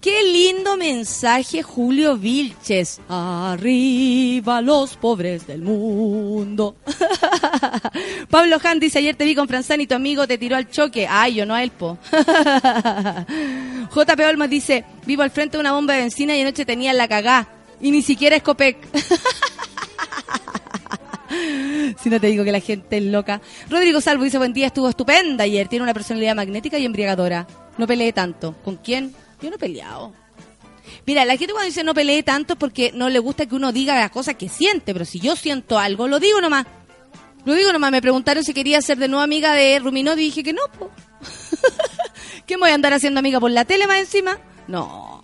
Qué lindo mensaje, Julio Vilches. Arriba los pobres del mundo. Pablo Han dice, ayer te vi con Franzani tu amigo te tiró al choque. Ay, yo no a él, po. JP Olmos dice, vivo al frente de una bomba de benzina y anoche tenía la cagá. Y ni siquiera es Copec. si no te digo que la gente es loca. Rodrigo Salvo dice, buen día, estuvo estupenda ayer. Tiene una personalidad magnética y embriagadora. No peleé tanto. ¿Con quién? Yo no he peleado. Mira, la gente cuando dice no pelee tanto es porque no le gusta que uno diga las cosas que siente, pero si yo siento algo, lo digo nomás. Lo digo nomás, me preguntaron si quería ser de nuevo amiga de Ruminot y dije que no. ¿Qué me voy a andar haciendo amiga por la tele más encima? No.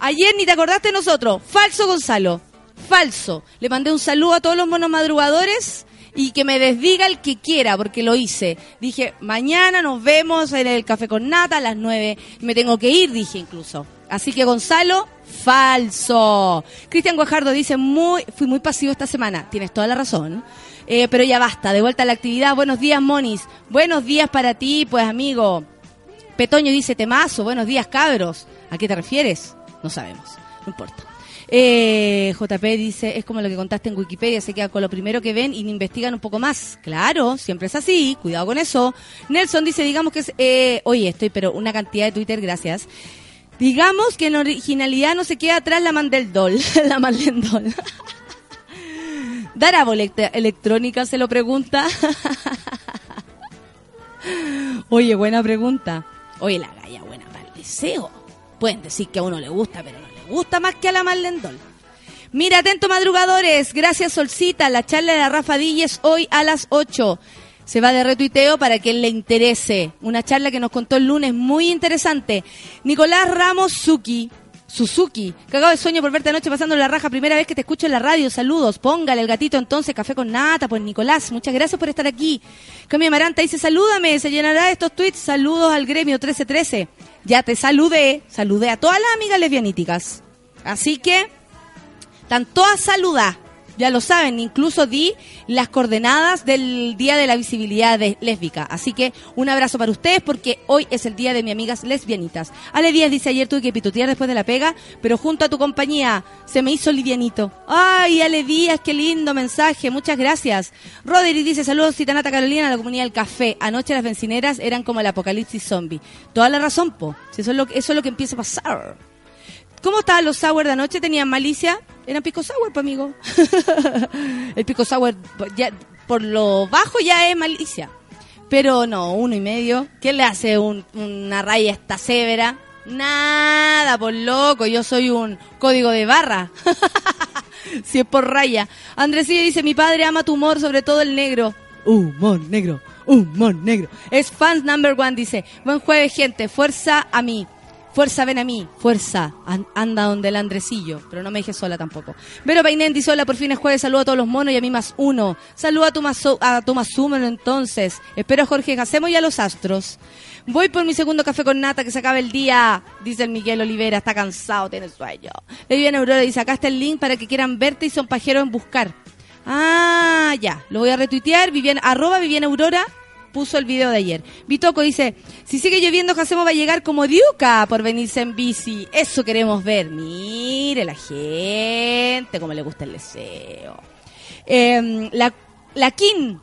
Ayer ni te acordaste de nosotros. Falso, Gonzalo. Falso. Le mandé un saludo a todos los monos madrugadores y que me desdiga el que quiera, porque lo hice. Dije, mañana nos vemos en el café con nata a las 9. Me tengo que ir, dije incluso. Así que Gonzalo, falso. Cristian Guajardo dice, muy, fui muy pasivo esta semana. Tienes toda la razón. Eh, pero ya basta, de vuelta a la actividad. Buenos días, Monis. Buenos días para ti, pues amigo. Petoño dice, temazo. Buenos días, cabros. ¿A qué te refieres? No sabemos. No importa. Eh, JP dice, es como lo que contaste en Wikipedia, se queda con lo primero que ven y investigan un poco más. Claro, siempre es así, cuidado con eso. Nelson dice, digamos que es, eh, oye, estoy, pero una cantidad de Twitter, gracias. Digamos que en originalidad no se queda atrás la Mandeldol, la Mandel ¿Dará boleta electrónica? Se lo pregunta. Oye, buena pregunta. Oye, la galla buena para el deseo. Pueden decir que a uno le gusta, pero gusta más que a la Marlendol. Mira, atento madrugadores. Gracias, Solcita. La charla de la Rafa Díez hoy a las 8. Se va de retuiteo para que le interese. Una charla que nos contó el lunes muy interesante. Nicolás Ramos Suki. Suzuki, cagado de sueño por verte anoche pasando la raja, primera vez que te escucho en la radio, saludos, póngale el gatito entonces, café con nata, pues Nicolás, muchas gracias por estar aquí. Cami Amaranta dice, salúdame, se llenará estos tweets, saludos al gremio 1313. Ya te saludé, saludé a todas las amigas lesbianíticas. Así que, están todas saludadas. Ya lo saben, incluso di las coordenadas del Día de la Visibilidad de Lésbica. Así que un abrazo para ustedes porque hoy es el día de mis amigas lesbianitas. Ale Díaz dice ayer tuve que pitutear después de la pega, pero junto a tu compañía se me hizo livianito. Ay, Ale Díaz, qué lindo mensaje, muchas gracias. Roderick dice saludos Citanata Carolina a la comunidad del café. Anoche las bencineras eran como el apocalipsis zombie. Toda la razón, po. Si eso es lo, eso es lo que empieza a pasar. ¿Cómo estaban los sour de anoche? ¿Tenían malicia? Eran pico sour, pues, amigo. el pico sour, ya, por lo bajo ya es malicia. Pero no, uno y medio. ¿Qué le hace un- una raya esta severa? Nada, por loco, yo soy un código de barra. si es por raya. Andresilla dice, mi padre ama tu humor, sobre todo el negro. Humor negro, humor negro. Es fans number one, dice. Buen jueves, gente. Fuerza a mí. Fuerza, ven a mí. Fuerza. An- anda donde el Andresillo. Pero no me dejes sola tampoco. Vero Painén dice, hola, por fin es jueves. Saluda a todos los monos y a mí más uno. Saluda a tu a uno entonces. Espero a Jorge Hacemos y a los astros. Voy por mi segundo café con nata que se acaba el día, dice el Miguel Olivera, está cansado, tiene sueño. Le viene Aurora dice, acá está el link para que quieran verte y son pajeros en buscar. Ah, ya, lo voy a retuitear, Vivian, arroba Viviana Aurora puso el video de ayer. Vitoco dice, si sigue lloviendo, Jacemo va a llegar como Diuca por venirse en bici. Eso queremos ver. Mire la gente, como le gusta el deseo. Eh, la, la Kin,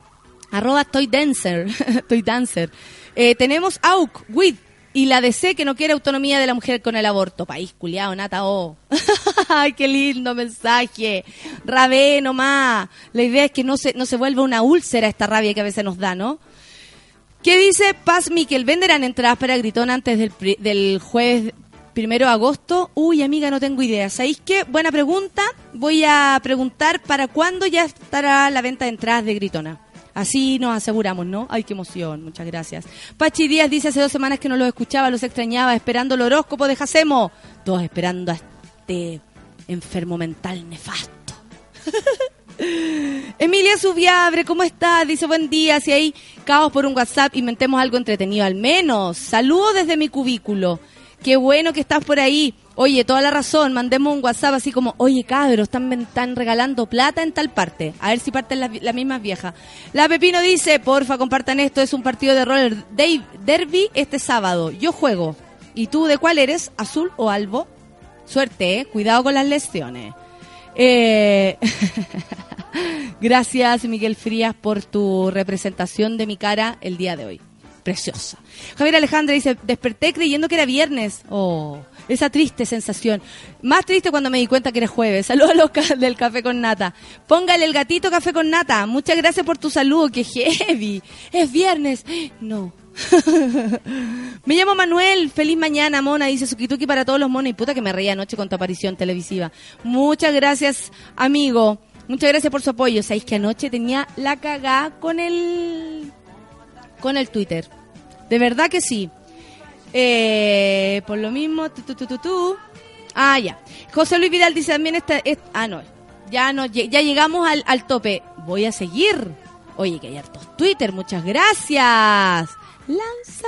arroba Toy Dancer, Toy Dancer. Eh, tenemos AUC, WID y la DC que no quiere autonomía de la mujer con el aborto. País culiao, nata, oh. Ay, qué lindo mensaje. Rabé nomás. La idea es que no se, no se vuelva una úlcera esta rabia que a veces nos da, ¿no? ¿Qué dice Paz Miquel? ¿Venderán entradas para Gritón antes del, del jueves primero de agosto? Uy, amiga, no tengo idea. ¿Sabéis qué? Buena pregunta. Voy a preguntar para cuándo ya estará la venta de entradas de Gritona. Así nos aseguramos, ¿no? Ay, qué emoción. Muchas gracias. Pachi Díaz dice hace dos semanas que no los escuchaba, los extrañaba, esperando el horóscopo de Jacemo. Todos esperando a este enfermo mental nefasto. Emilia Subiabre, ¿cómo estás? Dice buen día. Si hay caos por un WhatsApp, inventemos algo entretenido al menos. Saludos desde mi cubículo. Qué bueno que estás por ahí. Oye, toda la razón, mandemos un WhatsApp así como, oye cabros, están, están regalando plata en tal parte. A ver si parten las, las mismas viejas. La Pepino dice, porfa, compartan esto, es un partido de roller Dave derby este sábado. Yo juego. ¿Y tú de cuál eres? ¿Azul o albo? Suerte, ¿eh? Cuidado con las lesiones. Eh... Gracias, Miguel Frías, por tu representación de mi cara el día de hoy. Preciosa. Javier Alejandra dice, desperté creyendo que era viernes. Oh, esa triste sensación. Más triste cuando me di cuenta que era jueves. Saludos a los del café con nata. Póngale el gatito café con nata. Muchas gracias por tu saludo, que heavy. Es viernes. No. me llamo Manuel, feliz mañana, mona, dice Sukituki para todos los monos. Y puta que me reía anoche con tu aparición televisiva. Muchas gracias, amigo. Muchas gracias por su apoyo. Sabéis que anoche tenía la cagá con el con el Twitter. De verdad que sí. Eh, por lo mismo, tu, tu, tu. Ah, ya. José Luis Vidal dice también esta, es- ah, no. Ya no ya llegamos al, al tope. Voy a seguir. Oye, que hay hartos Twitter, muchas gracias. Lanza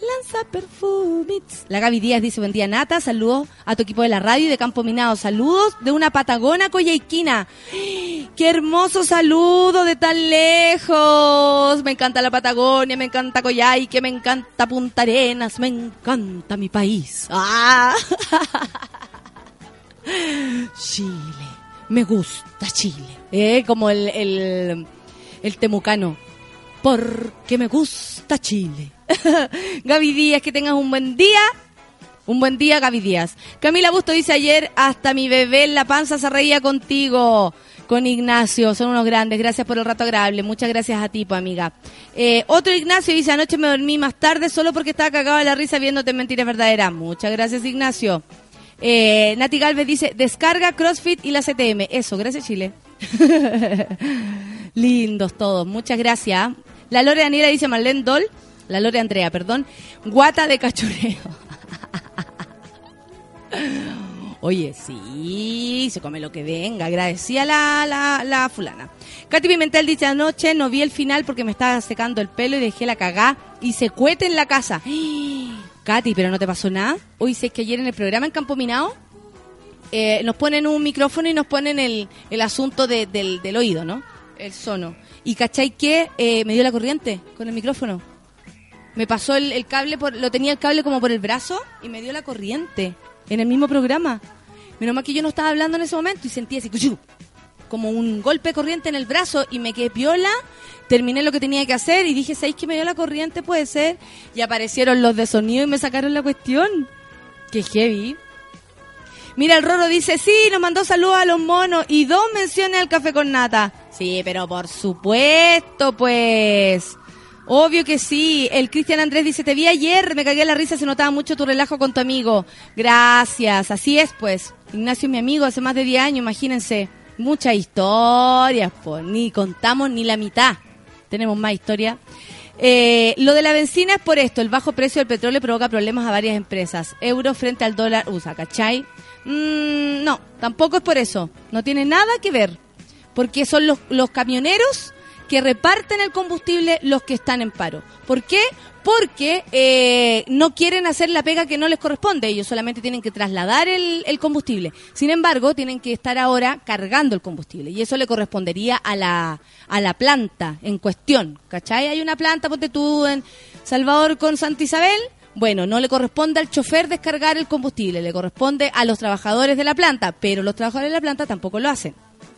Lanza perfumes. La Gaby Díaz dice, buen día Nata, saludos a tu equipo de la radio y de Campo Minado. Saludos de una Patagona Coyhaiquina. ¡Qué hermoso saludo de tan lejos! Me encanta la Patagonia, me encanta Coyhaique, me encanta Punta Arenas, me encanta mi país. ¡Ah! Chile, me gusta Chile. Eh, como el, el, el temucano. Porque me gusta Chile. Gaby Díaz, que tengas un buen día. Un buen día, Gaby Díaz. Camila Busto dice ayer, hasta mi bebé en la panza se reía contigo. Con Ignacio, son unos grandes. Gracias por el rato agradable. Muchas gracias a ti, pues, amiga. Eh, otro Ignacio dice, anoche me dormí más tarde solo porque estaba cagado de la risa viéndote mentiras verdaderas. Muchas gracias, Ignacio. Eh, Nati Galvez dice, descarga CrossFit y la CTM. Eso, gracias, Chile. Lindos todos, muchas gracias. La Lore Daniela dice Marlene Doll, la Lore Andrea, perdón, guata de cachureo. Oye, sí, se come lo que venga, agradecía la, la, la fulana. Katy Pimentel dice anoche no vi el final porque me estaba secando el pelo y dejé la cagá y se cuete en la casa. Katy, pero no te pasó nada. Hoy sé que ayer en el programa en Campo Minao eh, nos ponen un micrófono y nos ponen el, el asunto de- del, del oído, ¿no? El sono. Y cachai que eh, me dio la corriente con el micrófono. Me pasó el, cable, por, lo tenía el cable como por el brazo y me dio la corriente en el mismo programa. Menos mal que yo no estaba hablando en ese momento y sentí así, como un golpe de corriente en el brazo y me quedé piola. Terminé lo que tenía que hacer y dije, ¿sabéis que me dio la corriente? Puede ser. Y aparecieron los de sonido y me sacaron la cuestión. Qué heavy. Mira, el Roro dice, sí, nos mandó saludos a los monos y dos menciones al café con nata. Sí, pero por supuesto, pues. Obvio que sí. El Cristian Andrés dice, te vi ayer, me cagué la risa, se notaba mucho tu relajo con tu amigo. Gracias, así es pues. Ignacio es mi amigo hace más de 10 años, imagínense. Muchas historias, pues, ni contamos ni la mitad. Tenemos más historia. Eh, lo de la benzina es por esto, el bajo precio del petróleo provoca problemas a varias empresas. Euro frente al dólar USA, ¿cachai? Mm, no, tampoco es por eso. No tiene nada que ver. Porque son los, los camioneros que reparten el combustible los que están en paro. ¿Por qué? Porque eh, no quieren hacer la pega que no les corresponde. Ellos solamente tienen que trasladar el, combustible. Sin embargo, tienen que estar ahora cargando el combustible. Y eso le correspondería a la, a la planta en cuestión. ¿Cachai? Hay una planta, ponte tú, en Salvador con Santa Isabel. Bueno, no le corresponde al chofer descargar el combustible, le corresponde a los trabajadores de la planta, pero los trabajadores de la planta tampoco lo hacen.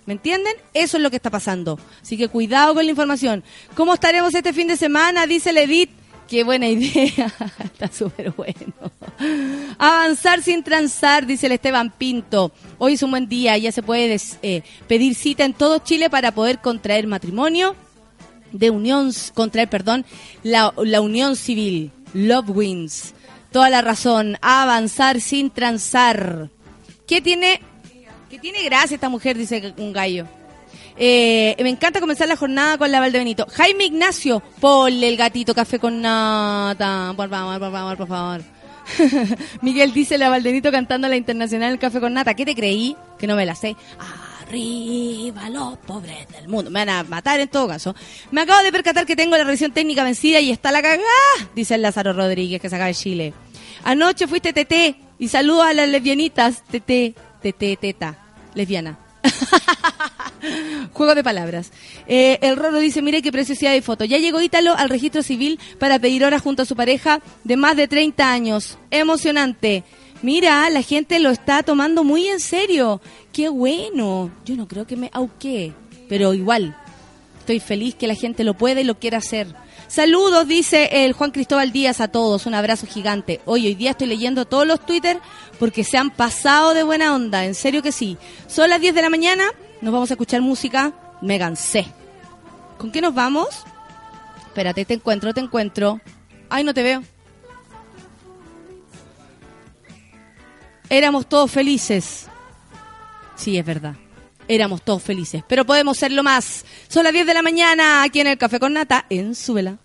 ¿Me entienden? Eso es lo que está pasando. Así que cuidado con la información. ¿Cómo estaremos este fin de semana? Dice el Edith. Qué buena idea. está súper bueno. Avanzar sin transar, dice el Esteban Pinto. Hoy es un buen día. Ya se puede eh, pedir cita en todo Chile para poder contraer matrimonio de unión, contraer, perdón, la, la unión civil. Love wins. Toda la razón. Avanzar sin transar. ¿Qué tiene, qué tiene gracia esta mujer? Dice un gallo. Eh, me encanta comenzar la jornada con la Valdebenito. Jaime Ignacio, ponle el gatito café con nata. Por favor, por favor, por favor. Miguel dice la Valdenito cantando la internacional el café con nata. ¿Qué te creí? Que no me la sé. Arriba los pobres del mundo. Me van a matar en todo caso. Me acabo de percatar que tengo la revisión técnica vencida y está la cagada, dice el Lázaro Rodríguez que se acaba de Chile. Anoche fuiste TT y saludo a las lesbianitas. TT, TT, teta, lesbiana. Juego de palabras. Eh, el Roro dice, mire qué preciosidad de foto. Ya llegó Ítalo al registro civil para pedir hora junto a su pareja de más de 30 años. Emocionante. Mira, la gente lo está tomando muy en serio. Qué bueno. Yo no creo que me auque, pero igual. Estoy feliz que la gente lo puede y lo quiera hacer. Saludos, dice el Juan Cristóbal Díaz a todos. Un abrazo gigante. Hoy, hoy día estoy leyendo todos los Twitter porque se han pasado de buena onda. En serio que sí. Son las 10 de la mañana. Nos vamos a escuchar música. Me cansé. ¿Con qué nos vamos? Espérate, te encuentro, te encuentro. Ay, no te veo. Éramos todos felices. Sí, es verdad. Éramos todos felices. Pero podemos serlo más. Son las 10 de la mañana aquí en el Café con Nata en Súbela.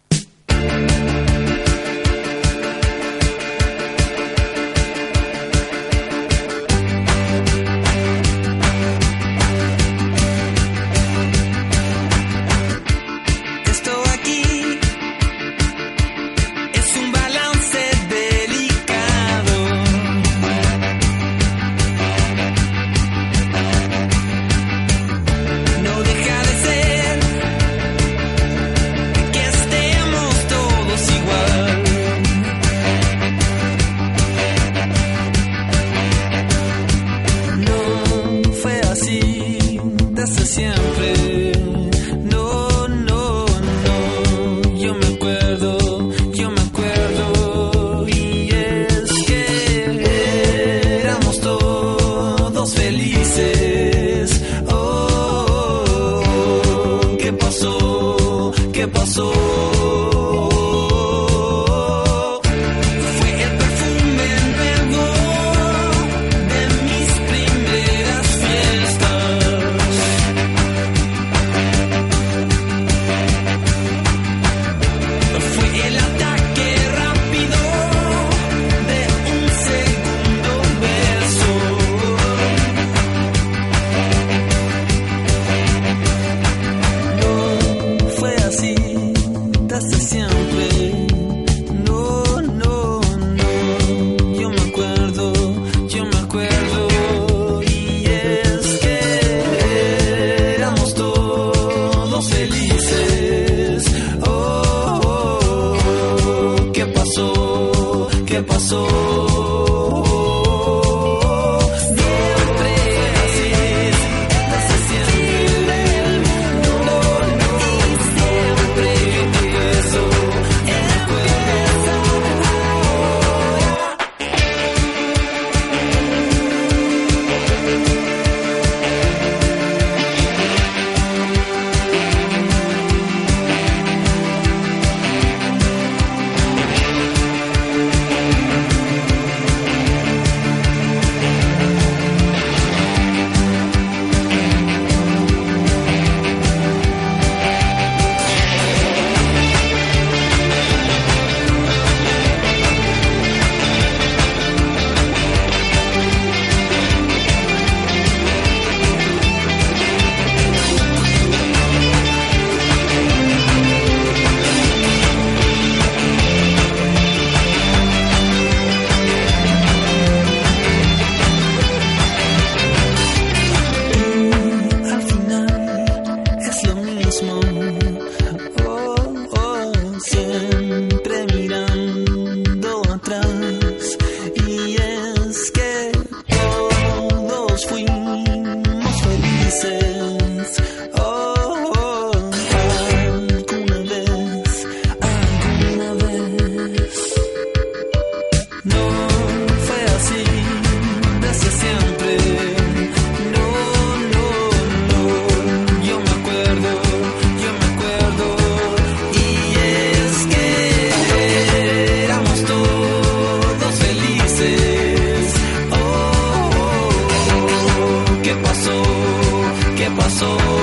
¿Qué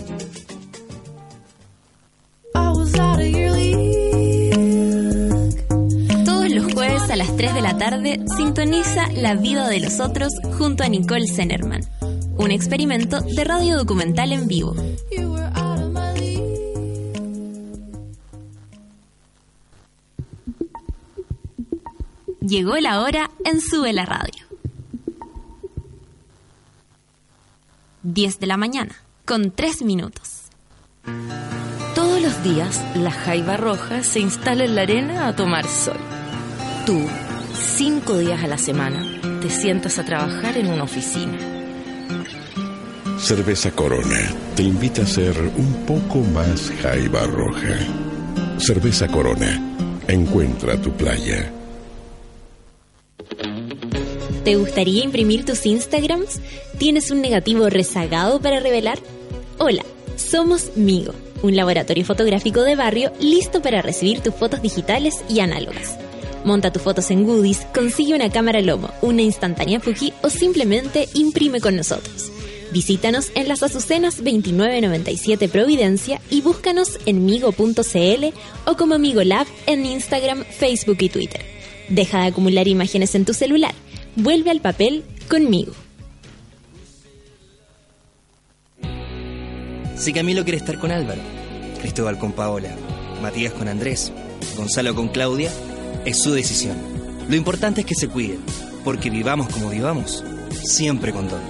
A las 3 de la tarde sintoniza La vida de los otros junto a Nicole Zenerman. Un experimento de radio documental en vivo. Llegó la hora en Sube la Radio. 10 de la mañana, con 3 minutos. Todos los días la jaiba roja se instala en la arena a tomar sol. Tú, cinco días a la semana, te sientas a trabajar en una oficina. Cerveza Corona te invita a ser un poco más jaiba roja. Cerveza Corona. Encuentra tu playa. ¿Te gustaría imprimir tus Instagrams? ¿Tienes un negativo rezagado para revelar? Hola, somos Migo, un laboratorio fotográfico de barrio listo para recibir tus fotos digitales y análogas. Monta tus fotos en Goodies, consigue una cámara Lomo, una instantánea Fuji o simplemente imprime con nosotros. Visítanos en las Azucenas 2997 Providencia y búscanos en migo.cl o como Migo Lab en Instagram, Facebook y Twitter. Deja de acumular imágenes en tu celular. Vuelve al papel conmigo. Si Camilo quiere estar con Álvaro, Cristóbal con Paola, Matías con Andrés, Gonzalo con Claudia, es su decisión. Lo importante es que se cuiden, porque vivamos como vivamos, siempre con Don.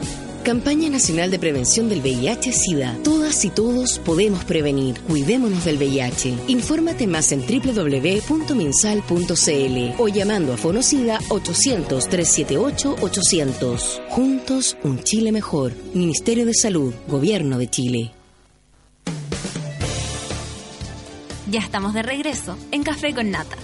Campaña Nacional de Prevención del VIH-Sida. Todas y todos podemos prevenir. Cuidémonos del VIH. Infórmate más en www.minsal.cl o llamando a Fonocida 800-378-800. Juntos, un Chile mejor. Ministerio de Salud, Gobierno de Chile. Ya estamos de regreso en Café con Nata.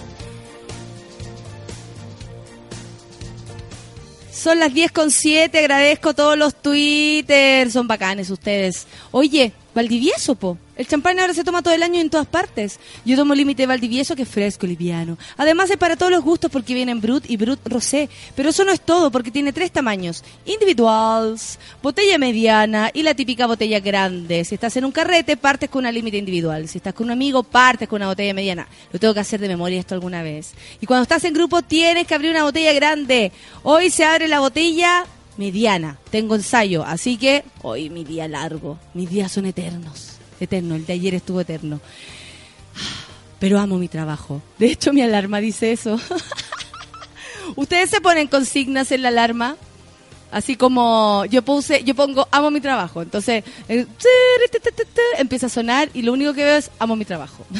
Son las 10 con 7, agradezco todos los Twitter, son bacanes ustedes. Oye, Valdivieso, po. El champán ahora se toma todo el año en todas partes. Yo tomo límite Valdivieso que es fresco, liviano. Además es para todos los gustos porque vienen Brut y Brut Rosé. Pero eso no es todo porque tiene tres tamaños. Individuals, botella mediana y la típica botella grande. Si estás en un carrete, partes con una límite individual. Si estás con un amigo, partes con una botella mediana. Lo tengo que hacer de memoria esto alguna vez. Y cuando estás en grupo, tienes que abrir una botella grande. Hoy se abre la botella mediana. Tengo ensayo, así que hoy mi día largo. Mis días son eternos. Eterno, el de ayer estuvo eterno. Pero amo mi trabajo. De hecho, mi alarma dice eso. ¿Ustedes se ponen consignas en la alarma? Así como yo puse, yo pongo amo mi trabajo. Entonces, eh, empieza a sonar y lo único que veo es amo mi trabajo.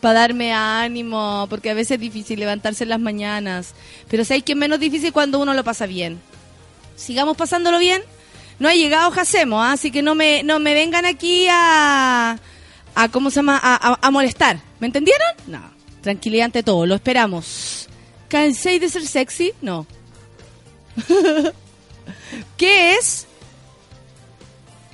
Para darme ánimo, porque a veces es difícil levantarse en las mañanas. Pero ¿sabéis que es menos difícil cuando uno lo pasa bien? Sigamos pasándolo bien. No ha llegado Jacemo, ¿ah? así que no me, no me vengan aquí a, a ¿cómo se llama? A, molestar. ¿Me entendieron? No. Tranquilidad ante todo, lo esperamos. ¿Cansé de ser sexy? No. ¿Qué es?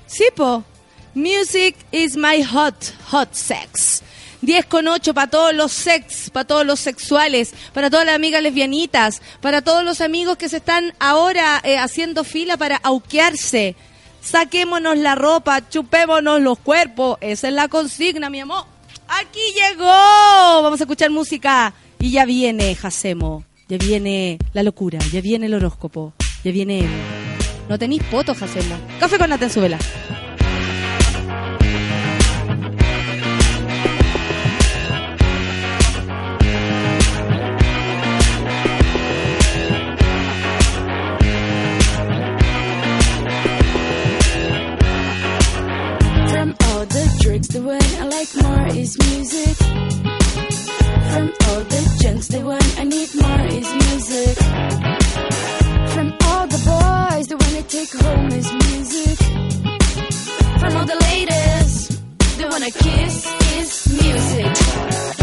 Sí, po. Music is my hot, hot sex. 10 con 8 para todos los sex, para todos los sexuales, para todas las amigas lesbianitas, para todos los amigos que se están ahora eh, haciendo fila para auquearse. Saquémonos la ropa, chupémonos los cuerpos. Esa es la consigna, mi amor. Aquí llegó. Vamos a escuchar música. Y ya viene Jacemo. Ya viene la locura. Ya viene el horóscopo. Ya viene. No tenéis poto, Jacemo. Café con nata en like more is music. From all the junks, the want, I need more is music. From all the boys, the one I take home is music. From all the ladies, the one I kiss is music.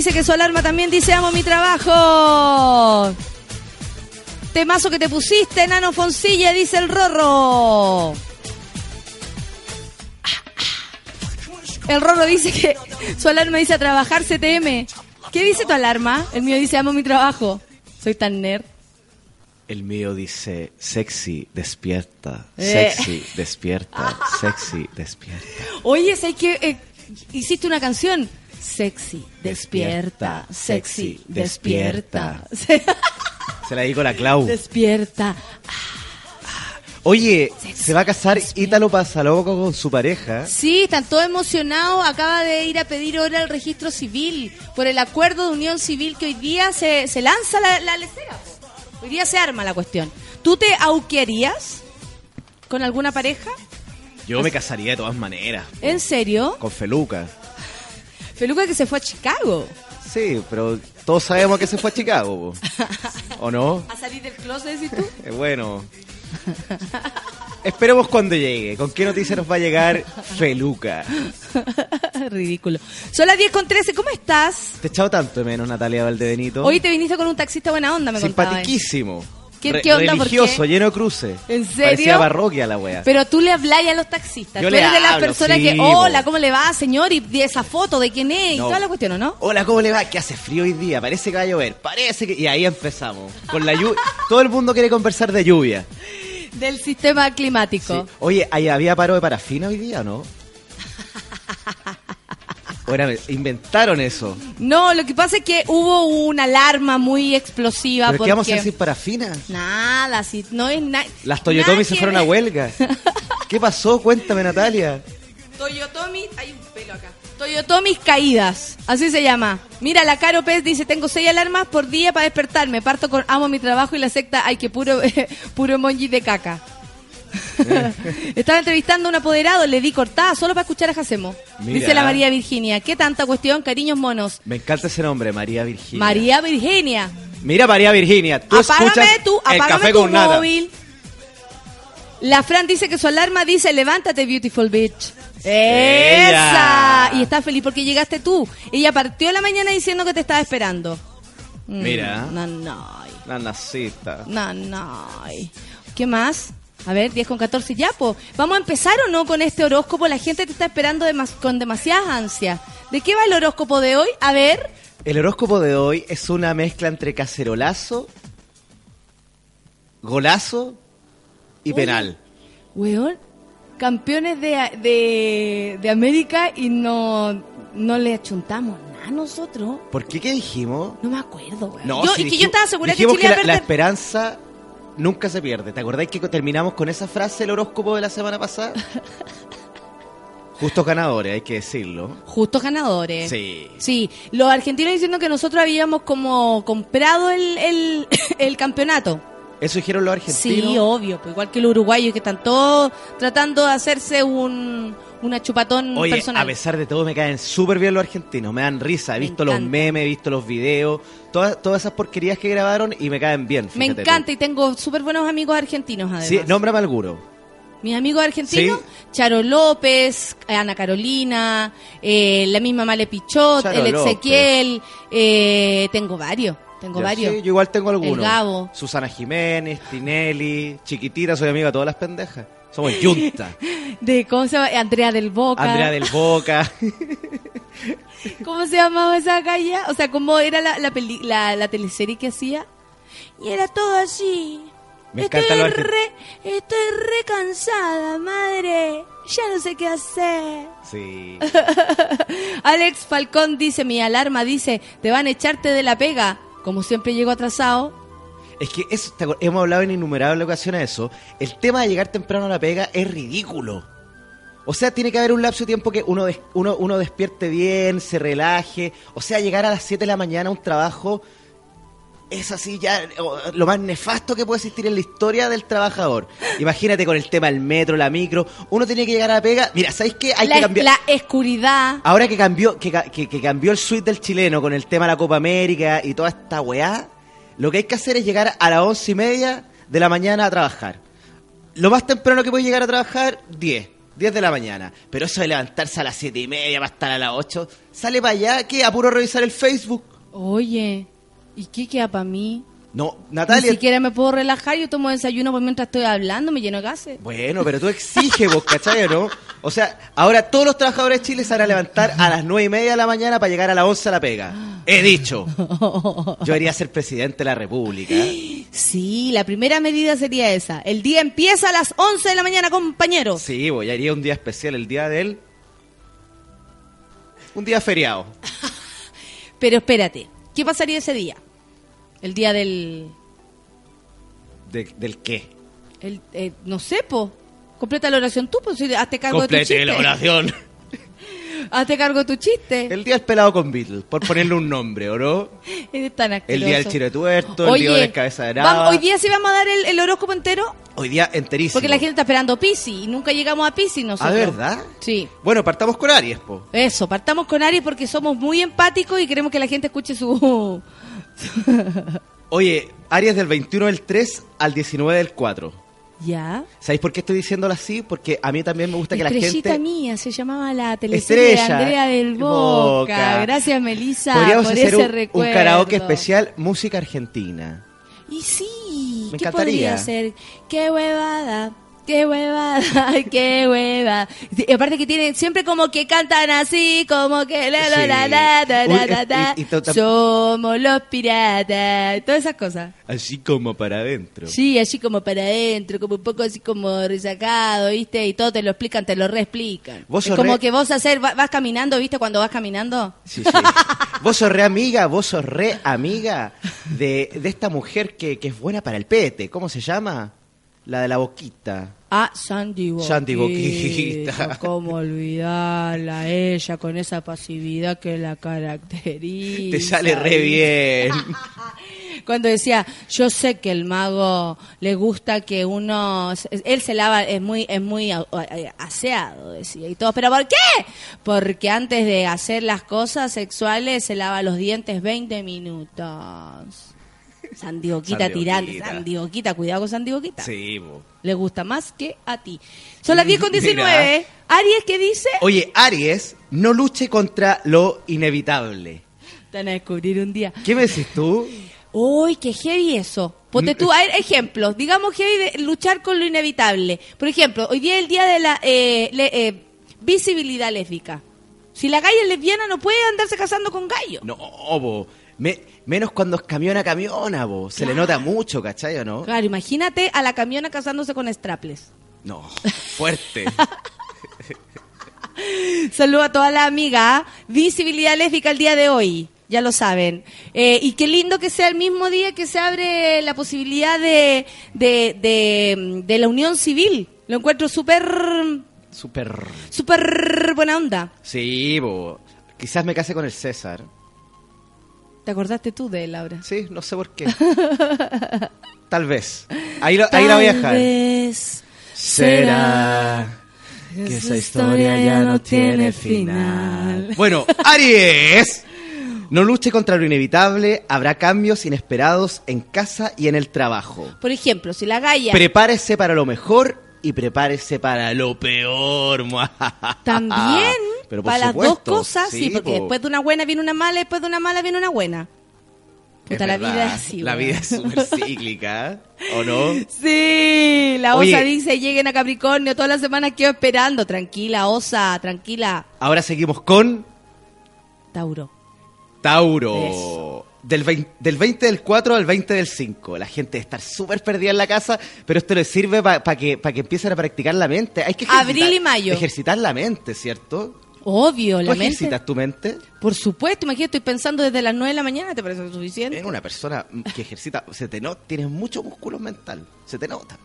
Dice que su alarma también dice amo mi trabajo. Temazo que te pusiste, Nano Foncilla, dice el Rorro. El Rorro dice que su alarma dice a trabajar CTM. ¿Qué dice tu alarma? El mío dice amo mi trabajo. Soy tan nerd. El mío dice sexy, despierta, Eh. sexy, despierta, sexy, despierta. Oye, ¿sabes que eh, hiciste una canción? Sexy, despierta, sexy, despierta. Se la digo la Clau. Despierta. Oye, se va a casar Ítalo Pasaloco con su pareja. Sí, están todos emocionados. Acaba de ir a pedir ahora el registro civil por el acuerdo de unión civil que hoy día se, se lanza la, la lecera. Hoy día se arma la cuestión. ¿Tú te auquearías con alguna pareja? Yo me casaría de todas maneras. ¿En serio? Con Feluca. Feluca que se fue a Chicago. Sí, pero todos sabemos que se fue a Chicago, po. ¿o no? ¿A salir del closet, decís tú? Eh, bueno. Esperemos cuando llegue. ¿Con qué noticia nos va a llegar Feluca? Ridículo. Son las 10 con 13, ¿cómo estás? Te he echado tanto de menos, Natalia Valdebenito. Hoy te viniste con un taxista buena onda, me contabas. ¿Qué- Re- qué onda? ¿Por Religioso, qué? lleno de cruces. ¿En serio? Parecía parroquia la wea. Pero tú le hablas a los taxistas. Yo tú le eres de las hablo, personas sí, que, hola, ¿cómo le va, señor? Y de esa foto, de quién es, y toda la cuestión, ¿o ¿no? Hola, ¿cómo le va? Que hace frío hoy día, parece que va a llover, parece que... Y ahí empezamos, con la lluvia. Todo el mundo quiere conversar de lluvia. Del sistema climático. Sí. Oye, ¿ahí ¿había paro de parafina hoy día o no? Bueno, inventaron eso. No, lo que pasa es que hubo una alarma muy explosiva. ¿Pero porque... qué vamos a hacer sin parafina? Nada, si no es nada. Las Toyotomi se fueron a huelga. ¿Qué pasó? Cuéntame, Natalia. Toyotomi, hay un pelo acá. Toyotomis caídas, así se llama. Mira, la Caro Pez dice, tengo seis alarmas por día para despertarme. Parto con amo mi trabajo y la secta, ay, que puro, puro emoji de caca. Estaba entrevistando a un apoderado, le di cortada solo para escuchar a Jacemo. Dice la María Virginia, ¿qué tanta cuestión, cariños monos? Me encanta ese nombre, María Virginia. María Virginia, Mira, María Virginia, tú escuchas apágame tú, el tu nada. móvil. La Fran dice que su alarma dice, levántate, beautiful bitch. ¡Esa! Ella. Y está feliz porque llegaste tú. Ella partió la mañana diciendo que te estaba esperando. Mm, Mira. No, no, La nacita. no, no. ¿Qué más? A ver, 10 con 14 ya, po. ¿Vamos a empezar o no con este horóscopo? La gente te está esperando demas- con demasiadas ansias. ¿De qué va el horóscopo de hoy? A ver. El horóscopo de hoy es una mezcla entre cacerolazo, golazo y penal. Weón, campeones de, de, de América y no, no le achuntamos nada a nosotros. ¿Por qué? ¿Qué dijimos? No me acuerdo, weón. No, yo, si es que yo estaba segura que dijimos Chile iba a la, la perder. esperanza nunca se pierde. ¿Te acordáis que terminamos con esa frase el horóscopo de la semana pasada? Justos ganadores, hay que decirlo. Justos ganadores. Sí. Sí, los argentinos diciendo que nosotros habíamos como comprado el, el, el campeonato. Eso dijeron los argentinos. Sí, obvio, pues igual que los uruguayos que están todos tratando de hacerse un una chupatón Oye, personal. a pesar de todo me caen súper bien los argentinos, me dan risa, he Me visto los memes, he visto los videos, todas, todas esas porquerías que grabaron y me caen bien. Me tú. encanta y tengo súper buenos amigos argentinos además. Sí, nómbrame alguno. Mis amigos argentinos, Sí. Charo López, Ana Carolina, eh, la misma Male Pichot, Charo el. Ezequiel, eh, tengo varios, tengo Ya, varios. sí, yo igual tengo algunos. El Gabo. Susana Jiménez, Tinelli, Chiquitita, soy amiga de todas las pendejas. Somos yunta. De, ¿Cómo se llama? Andrea del Boca. Andrea del Boca. ¿Cómo se llamaba esa calle? O sea, ¿cómo era la, la, peli- la, la teleserie que hacía? Y era todo así. Me estoy, re, estoy re cansada, madre. Ya no sé qué hacer. Sí. Alex Falcón dice, mi alarma dice, te van a echarte de la pega. Como siempre llego atrasado. Es que eso, hemos hablado en innumerables ocasiones de eso. El tema de llegar temprano a la pega es ridículo. O sea, tiene que haber un lapso de tiempo que uno, des- uno, uno despierte bien, se relaje. O sea, llegar a las 7 de la mañana a un trabajo es así ya lo más nefasto que puede existir en la historia del trabajador. Imagínate con el tema del metro, la micro. Uno tiene que llegar a la pega. Mira, ¿sabéis qué? Hay la, que cambiar. la oscuridad. Ahora que cambió, que, ca- que- que cambió el suite del chileno con el tema de la Copa América y toda esta weá, lo que hay que hacer es llegar a las once y media de la mañana a trabajar. Lo más temprano que puedes llegar a trabajar, 10. 10 de la mañana. Pero eso de levantarse a las siete y media para estar a las 8, sale para allá, que a puro revisar el Facebook. Oye, ¿y qué queda para mí? No, Ni Natalia. siquiera me puedo relajar, yo tomo desayuno por mientras estoy hablando, me lleno de gases. Bueno, pero tú exiges vos, ¿cachai no? O sea, ahora todos los trabajadores de Chile se van a levantar a las nueve y media de la mañana para llegar a las 11 a la pega. He dicho. Yo debería ser presidente de la República. Sí, la primera medida sería esa. El día empieza a las 11 de la mañana, compañeros. Sí, voy, haría un día especial, el día de él. Un día feriado. Pero espérate, ¿qué pasaría ese día? El día del... ¿De- ¿Del qué? el- eh, no sé, po. Completa la oración tú, pues si hazte cargo de tu Complete chiste. la oración. Hazte cargo tu chiste. El día del pelado con Beatles, por ponerle un nombre, ¿o no? Tan El día del chile tuerto, el día de la cabeza de nada. hoy día sí vamos a dar el, el horóscopo entero Hoy día enterísimo. porque la gente está esperando Pisi y nunca llegamos a Pisi nosotros. ¿Ah, verdad? Sí. Bueno, partamos con Aries, po. Eso, partamos con Aries porque somos muy empáticos y queremos que la gente escuche su... Oye, Aries del 21 del 3 al 19 del 4. ¿Ya? ¿Sabéis por qué estoy diciéndolo así? Porque a mí también me gusta que la gente... mía, se llamaba la teleserie de Andrea del Boca. Boca. Gracias, Melissa, Podríamos por hacer ese un, un recuerdo. karaoke especial música argentina. Y sí, Me ¿qué encantaría. podría ser? ¡Qué huevada! ¡Qué huevada! ¡Qué hueva! Y aparte que tienen siempre como que cantan así, como que la la la la la la la, la. y- y to- tam- Somos los piratas, todas esas cosas. Así como para adentro. Sí, así como para adentro, como un poco así como resacado, ¿viste? Y todo te lo explican, te lo reexplican. Vos es sos como re- que vos hacer, va- vas caminando, ¿viste? Cuando vas caminando. Sí, sí. vos sos re amiga, vos sos re amiga de, de esta mujer que, que es buena para el pete. ¿Cómo se llama? La de la boquita. Ah, Sandy Boquita. Sandy Boquita. ¿Cómo olvidarla? Ella con esa pasividad que la caracteriza. Te sale re bien. Cuando decía, yo sé que el mago le gusta que uno, él se lava, es muy, es muy a- a- aseado, decía y todo. ¿Pero por qué? Porque antes de hacer las cosas sexuales se lava los dientes 20 minutos. Sandy tirante, Boquita, cuidado con Sandy Boquita. Sí, bo. Le gusta más que a ti. Son las 10 con 19. Aries, ¿qué dice? Oye, Aries, no luche contra lo inevitable. Te van a descubrir un día. ¿Qué me decís tú? Uy, qué heavy eso. Ponte tú, a ver, ejemplos. Digamos heavy de luchar con lo inevitable. Por ejemplo, hoy día es el día de la eh, le- eh, visibilidad lésbica. Si la galla es lesbiana no puede andarse casando con gallo. No, bo. Me- menos cuando es camiona camiona, bo. Se le nota mucho, ¿cachai o no? Claro, imagínate a la camiona casándose con straples. No, fuerte. Saludo a toda la amiga. Visibilidad lésbica el día de hoy. Ya lo saben. Eh, y qué lindo que sea el mismo día que se abre la posibilidad de, de, de, de la unión civil. Lo encuentro súper, Súper. súper buena onda. Sí, bo. Quizás me case con el César. ¿Te acordaste tú de él, Laura? Sí, no sé por qué. Tal vez. Ahí, lo- ahí la voy a dejar. Tal vez Será que esa historia ya no tiene final. Bueno, Aries. No luche contra lo inevitable, habrá cambios inesperados en casa y en el trabajo. Por ejemplo, si la galla Prepárese para lo mejor y prepárese para lo peor. también, Pero para las dos cosas, sí, sí, porque po. después de una buena viene una mala, después de una mala viene una buena. Puta, la vida es así. La vida es súper cíclica. ¿o no? Sí, la Oye. osa dice, lleguen a Capricornio, todas las semanas quedo esperando. Tranquila, osa, tranquila. Ahora seguimos con Tauro. Tauro. Eso. Del 20, del 20 del 4 al 20 del 5. La gente debe estar súper perdida en la casa, pero esto les sirve para que, pa que empiecen a practicar la mente. Hay que ejercitar- Abril y mayo. Ejercitar la mente, ¿cierto? Obvio, ¿Tú la mente. ejercitas tu mente? Por supuesto, imagínate, estoy pensando desde las 9 de la mañana, ¿te parece suficiente? En una persona que ejercita, se te nota, tienes mucho músculo mental, se te nota.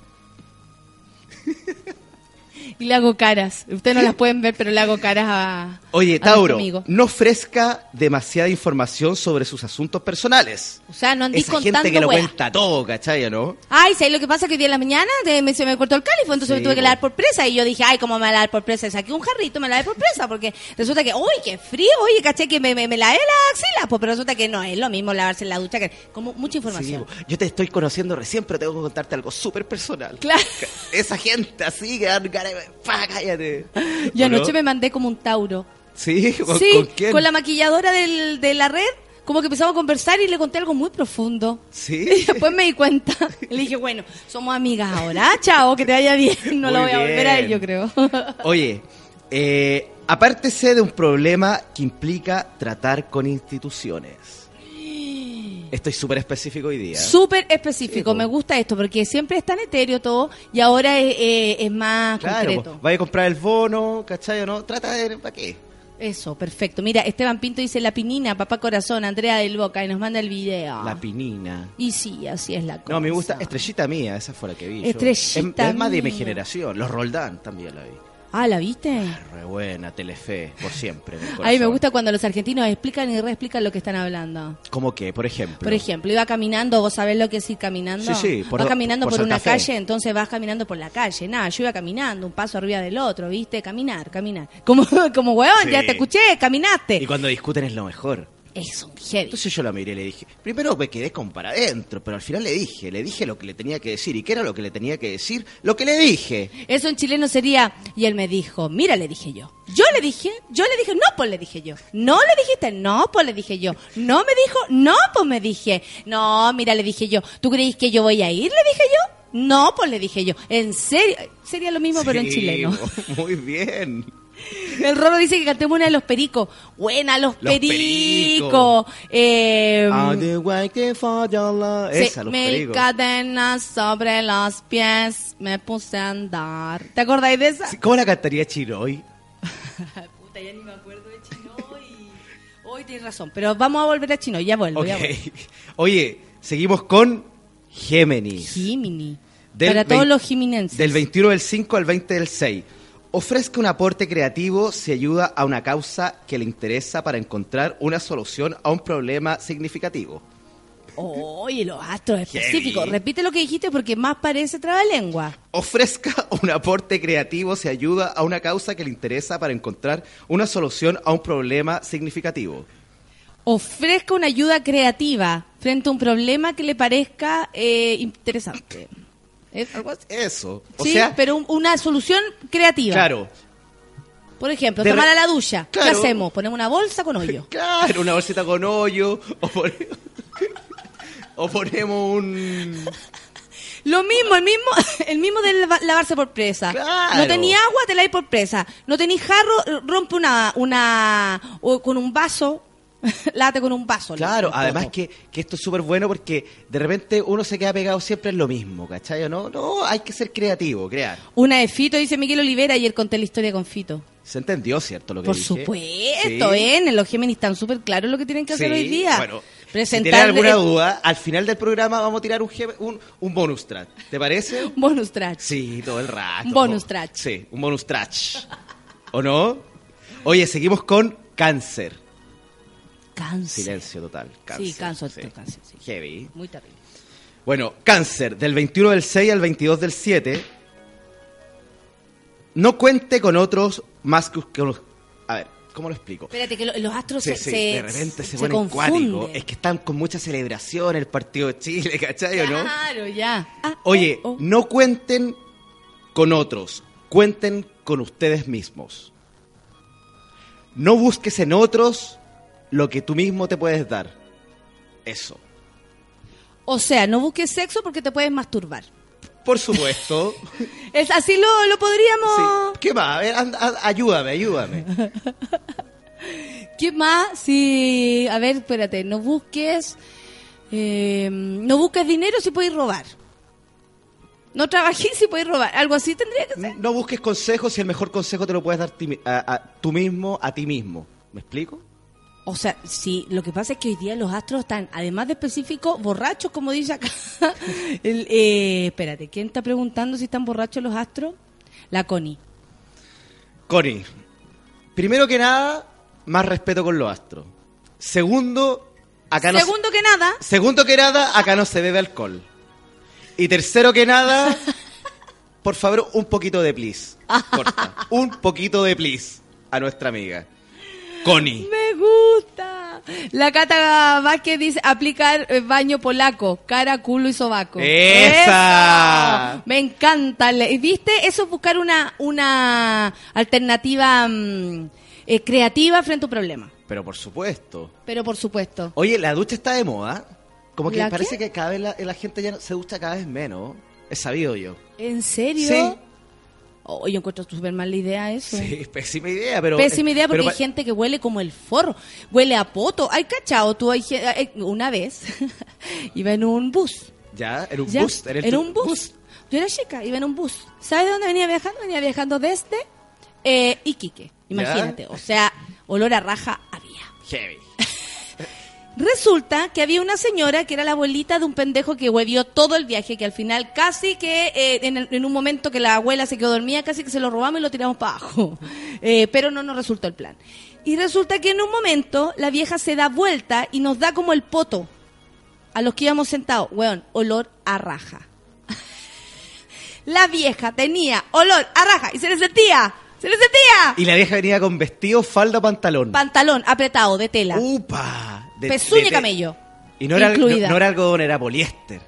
Y le hago caras. Ustedes no las pueden ver, pero le hago caras a. Oye, a Tauro, amigo. no ofrezca demasiada información sobre sus asuntos personales. O sea, no andís Esa contando gente que lo cuenta todo, ¿cachai, no? Ay, ¿sabes lo que pasa? Que hoy día en la mañana de- me, se me cortó el califo, entonces Sí, me tuve que lavar por presa. Y yo dije, ay, ¿cómo me voy a lavar por presa? Saqué un jarrito, me lavé por presa, porque resulta que, uy, qué frío, oye, caché que me, me, me lavé la axila, pues, pero resulta que no es lo mismo lavarse en la ducha, que como mucha información. Sí, yo te estoy conociendo recién, pero tengo que contarte algo súper personal. Claro. Esa gente así que dan ganas de- pa, cállate. y ¿O no? anoche me mandé como un Tauro. ¿Sí? ¿Con, sí, con quién? la maquilladora del, de la red, como que empezamos a conversar y le conté algo muy profundo. ¿Sí? Y después me di cuenta. Y le dije, bueno, somos amigas ahora. Chao, que te vaya bien. No Muy lo voy a volver a ir, yo creo. Oye, eh, apártese de un problema que implica tratar con instituciones. Estoy súper específico hoy día. Súper específico, Sí, me gusta esto, porque siempre es tan etéreo todo y ahora es, eh, es más Claro, concreto. vaya a comprar el bono, ¿cachai o no? Trata de... ¿Para qué? Eso, perfecto. Mira, Esteban Pinto dice la pinina, papá corazón, Andrea del Boca, y nos manda el video. La pinina. y sí, así es la cosa. No, me gusta Estrellita Mía, esa fue la que vi. yo. Estrellita Es, es más de mi generación. Los Roldán también la vi. Ah, ¿la viste? Re buena, Telefe, por siempre. A mí me gusta cuando los argentinos explican y reexplican lo que están hablando. ¿Cómo qué? Por ejemplo. Por ejemplo, iba caminando, vos sabés lo que es ir caminando. Sí, sí, por- vas caminando por por, una Fe. calle, entonces vas caminando por la calle. Nada, yo iba caminando, un paso arriba del otro, ¿viste? Caminar, caminar. Como, como Sí. ya te escuché, caminaste. Y cuando discuten es lo mejor. Es un heavy. Entonces yo la miré y le dije, primero me quedé con para adentro, pero al final le dije, le dije lo que le tenía que decir. ¿Y qué era lo que le tenía que decir? Lo que le dije. Eso en chileno sería, y él me dijo, mira, le dije yo. Yo le dije, yo le dije, no, pues le dije yo. No le dijiste, no, pues le dije yo. No me dijo, no, pues me dije. No, mira, le dije yo. ¿Tú creéis que yo voy a ir? Le dije yo. No, pues le dije yo. En serio, sería lo mismo, pero en chileno. Muy bien. El Rolo dice que cantemos una de los pericos. Buena, los, Los pericos. Eh, Ah, la- sí, Esa, los mil pericos. cadenas sobre los pies, me puse a andar. ¿Te acordáis de esa? ¿Cómo la cantaría Chiroy? Puta, ya ni me acuerdo de Chinoy. Hoy tienes razón, pero vamos a volver a Chino, ya vuelvo, Ok. ya vuelvo. Oye, seguimos con Géminis. Del Para todos los jiminenses. Del 21 del 5 al 20 del 6. Ofrezca un aporte creativo si ayuda a una causa que le interesa para encontrar una solución a un problema significativo. Oye, los astros específicos. Heavy. Repite lo que dijiste porque más parece trabalengua. Ofrezca un aporte creativo si ayuda a una causa que le interesa para encontrar una solución a un problema significativo. Ofrezca una ayuda creativa frente a un problema que le parezca eh, interesante. ¿Es algo así? Eso. O sí, sea, pero un- una solución creativa. claro, Por ejemplo, De tomar re- a la ducha. Claro. ¿Qué hacemos? Ponemos una bolsa con hoyo. claro, una bolsita con hoyo, o, pone- o ponemos un... Lo mismo, el mismo, el mismo de lava- lavarse por presa. Claro. No tenía agua, te la por presa. No tenía jarro, rompe una, una, o con un vaso, late con un vaso. Claro, Un además que, que esto es súper bueno porque de repente uno se queda pegado siempre en lo mismo, ¿cachai? ¿O No, no, hay que ser creativo, crear. Una de Fito, dice Miguel Olivera, ayer conté la historia con Fito. ¿Se entendió, cierto, lo que Por dije? supuesto, Sí. ¿eh? Los Géminis están súper claros lo que tienen que hacer Sí, hoy día. Bueno, si Presentar tienes alguna duda, al final del programa vamos a tirar un, un, un bonus track. ¿Te parece? bonus track. Sí, todo el rato. Un bonus track. Sí, un bonus track. ¿O no? Oye, seguimos con cáncer. Cáncer. Silencio total. Cáncer. Sí, cáncer, cáncer, sí. Heavy. Muy terrible. Bueno, cáncer, del 21 del 6 al 22 del 7. No cuente con otros más que los... A ver, ¿cómo lo explico? Espérate, que lo- los astros Sí, se, sí, se- de repente se, se ponen cuáticos. Es que están con mucha celebración el partido de Chile, ¿cachai o no? Claro, ya. Ah, Oye, oh, oh. no cuenten con otros, cuenten con ustedes mismos. No busques en otros lo que tú mismo te puedes dar. Eso. O sea, no busques sexo porque te puedes masturbar. Por supuesto. Es así lo, lo podríamos. Sí. ¿Qué más? A ver, anda- a- ayúdame, ayúdame. ¿Qué más? Sí, a ver, espérate, no busques. eh, no busques dinero si puedes robar. No trabajé si puedes robar. Algo así tendría que ser. No busques consejos si el mejor consejo te lo puedes dar ti mi- a, a- tú mismo, a ti mismo. ¿Me explico? O sea, sí, lo que pasa es que hoy día los astros están, además de específico, borrachos, como dice acá. El, eh, espérate, ¿quién está preguntando si están borrachos los astros? La Connie. Connie, primero que nada, más respeto con los astros. Segundo, acá no se- Segundo que nada, Segundo que nada, acá no se bebe alcohol. Y tercero que nada, por favor, un poquito de please. Corta. Un poquito de please a nuestra amiga. Connie. me gusta. La Cata Vázquez dice aplicar eh, baño polaco, cara, culo y sobaco. ¡Esa! ¡Eso! Me encanta. Le- ¿Viste? Eso es buscar una, una alternativa mm, eh, creativa frente a un problema. Pero por supuesto. Pero por supuesto. Oye, la ducha está de moda. Como que ¿La parece qué? que cada vez la, la gente ya no- se ducha cada vez menos. Es sabido yo. ¿En serio? Sí. Oh, yo encuentro súper mal la idea eso. Sí, pésima idea, pero... Pésima idea porque pero hay gente que huele como el forro, huele a poto. Hay cachado, tú hay eh, una vez iba en un bus. Ya, en un ¿ya? bus. En, un bus. Yo era chica, iba en un bus. ¿Sabes de dónde venía viajando? Venía viajando desde eh, Iquique. Imagínate, o sea, olor a raja había. Heavy. Resulta que había una señora que era la abuelita de un pendejo que huevió todo el viaje, que al final casi que eh, en, el- en un momento que la abuela se quedó dormida, casi que se lo robamos y lo tiramos para abajo. Eh, pero no nos resultó el plan. Y resulta que en un momento la vieja se da vuelta y nos da como el poto a los que íbamos sentados. Weón, olor a raja. la vieja tenía olor a raja y se le sentía, se le sentía. Y la vieja venía con vestido, falda, pantalón. Pantalón apretado de tela. ¡Upa! De- Pezuña de- camello. Y no era, incluida. no era algodón, era poliéster.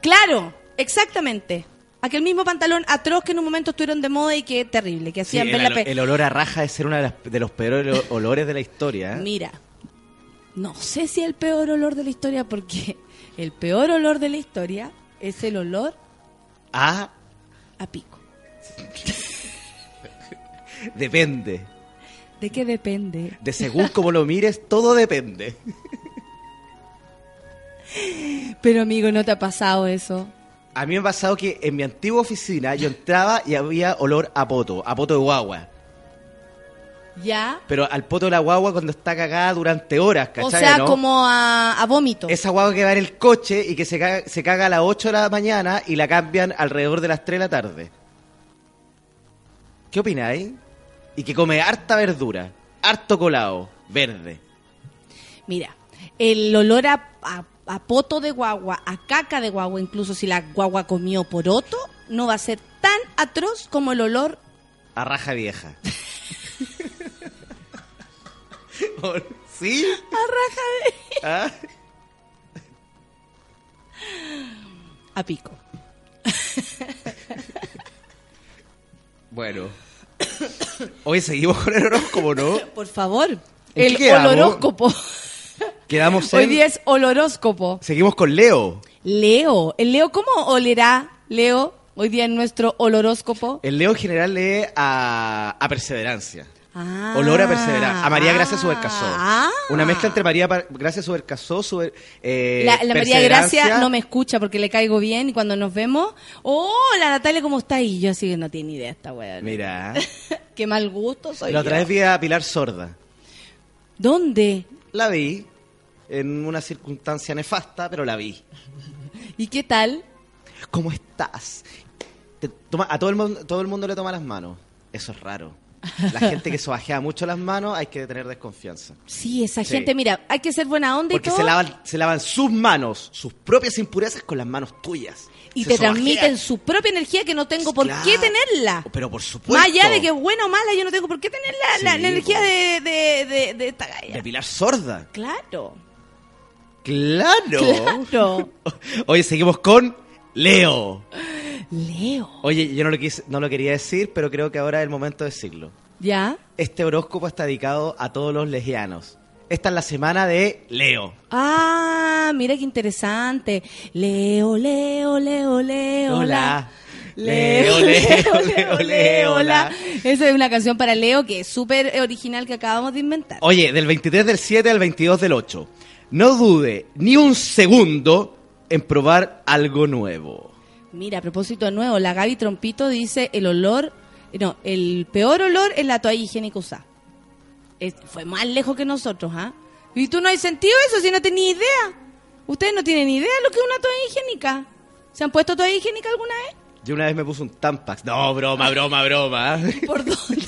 Claro, exactamente. Aquel mismo pantalón atroz que en un momento estuvieron de moda y que terrible, que Sí, hacían ver el, la el olor a raja es ser uno de, las- de los peores olores de la historia. ¿eh? Mira, no sé si el peor olor de la historia, porque el peor olor de la historia es el olor Ah, a pico. depende. ¿De qué depende? De según como lo mires, todo depende. Pero amigo, ¿no te ha pasado eso? A mí me ha pasado que en mi antigua oficina yo entraba y había olor a poto, a poto de guagua. ¿Ya? Pero al poto de la guagua cuando está cagada durante horas, ¿cachai? O sea, no? como a, a vómito. Esa guagua que va en el coche y que se caga, se caga a las 8 de la mañana y la cambian alrededor de las 3 de la tarde. ¿Qué opináis? Y que come harta verdura, harto colado, verde. Mira, el olor a, a- a poto de guagua, a caca de guagua, incluso si la guagua comió poroto, no va a ser tan atroz como el olor A raja vieja. ¿Sí? a raja de... ¿Ah? A pico. Bueno. Hoy seguimos con el horóscopo, ¿no? Por favor. ¿En El qué quedamos? Quedamos Hoy en... día es oloróscopo. Seguimos con Leo. Leo. ¿El Leo cómo olerá, Leo, hoy día en nuestro oloróscopo? El Leo en general lee a, a perseverancia. Ah. Olor a perseverancia. A María Gracia Subercasó. Ah. Una mezcla entre María Gracia Subercasó, Suber, eh, La, la María. Gracia no me escucha porque le caigo bien y cuando nos vemos, hola Natalia, ¿cómo está? Y yo así que no tiene idea esta weá. Mira. Qué mal gusto soy La otra vez vi a Pilar Sorda. ¿Dónde? La vi en una circunstancia nefasta, pero la vi. ¿Y qué tal? ¿Cómo estás? Te toma- a todo el, mundo, todo el mundo le toma las manos. Eso es raro. La gente que sobajea mucho las manos hay que tener desconfianza. Sí, esa Sí. gente, mira, hay que ser buena onda Porque y todo. se lavan, se lavan sus manos, sus propias impurezas con las manos tuyas. y Se te transmiten su propia energía que no tengo por Claro. qué tenerla. Pero por supuesto. Más allá de que es buena o mala, yo no tengo por qué tener la, la- Sí, la energía de, de, de esta galla. De Pilar Sorda. Claro. Claro. Claro. Oye, seguimos con Leo. Leo. Oye, yo no lo, quise, no lo quería decir, pero creo que ahora es el momento de decirlo. ¿Ya? Este horóscopo está dedicado a todos los legianos. Esta es la semana de Leo. Ah, mira qué interesante. Leo, Leo, Leo, Leo. Hola. Leo, Leo, Leo, Leo, Leo, Leo, hola. hola. Esa es una canción para Leo que es súper original que acabamos de inventar. Oye, del 23 del 7 al 22 del 8. No dude ni un segundo en probar algo nuevo. Mira, a propósito de nuevo, la Gaby Trompito dice el olor, no, el peor olor es la toalla higiénica usada. Es- fue más lejos que nosotros, ¿ah? ¿Y tú no has sentido eso si no tenías idea? Ustedes no tienen idea de lo que es una toalla higiénica. ¿Se han puesto toalla higiénica alguna vez? Yo una vez me puse un Tampax. No, broma, broma, broma. ¿Por dónde?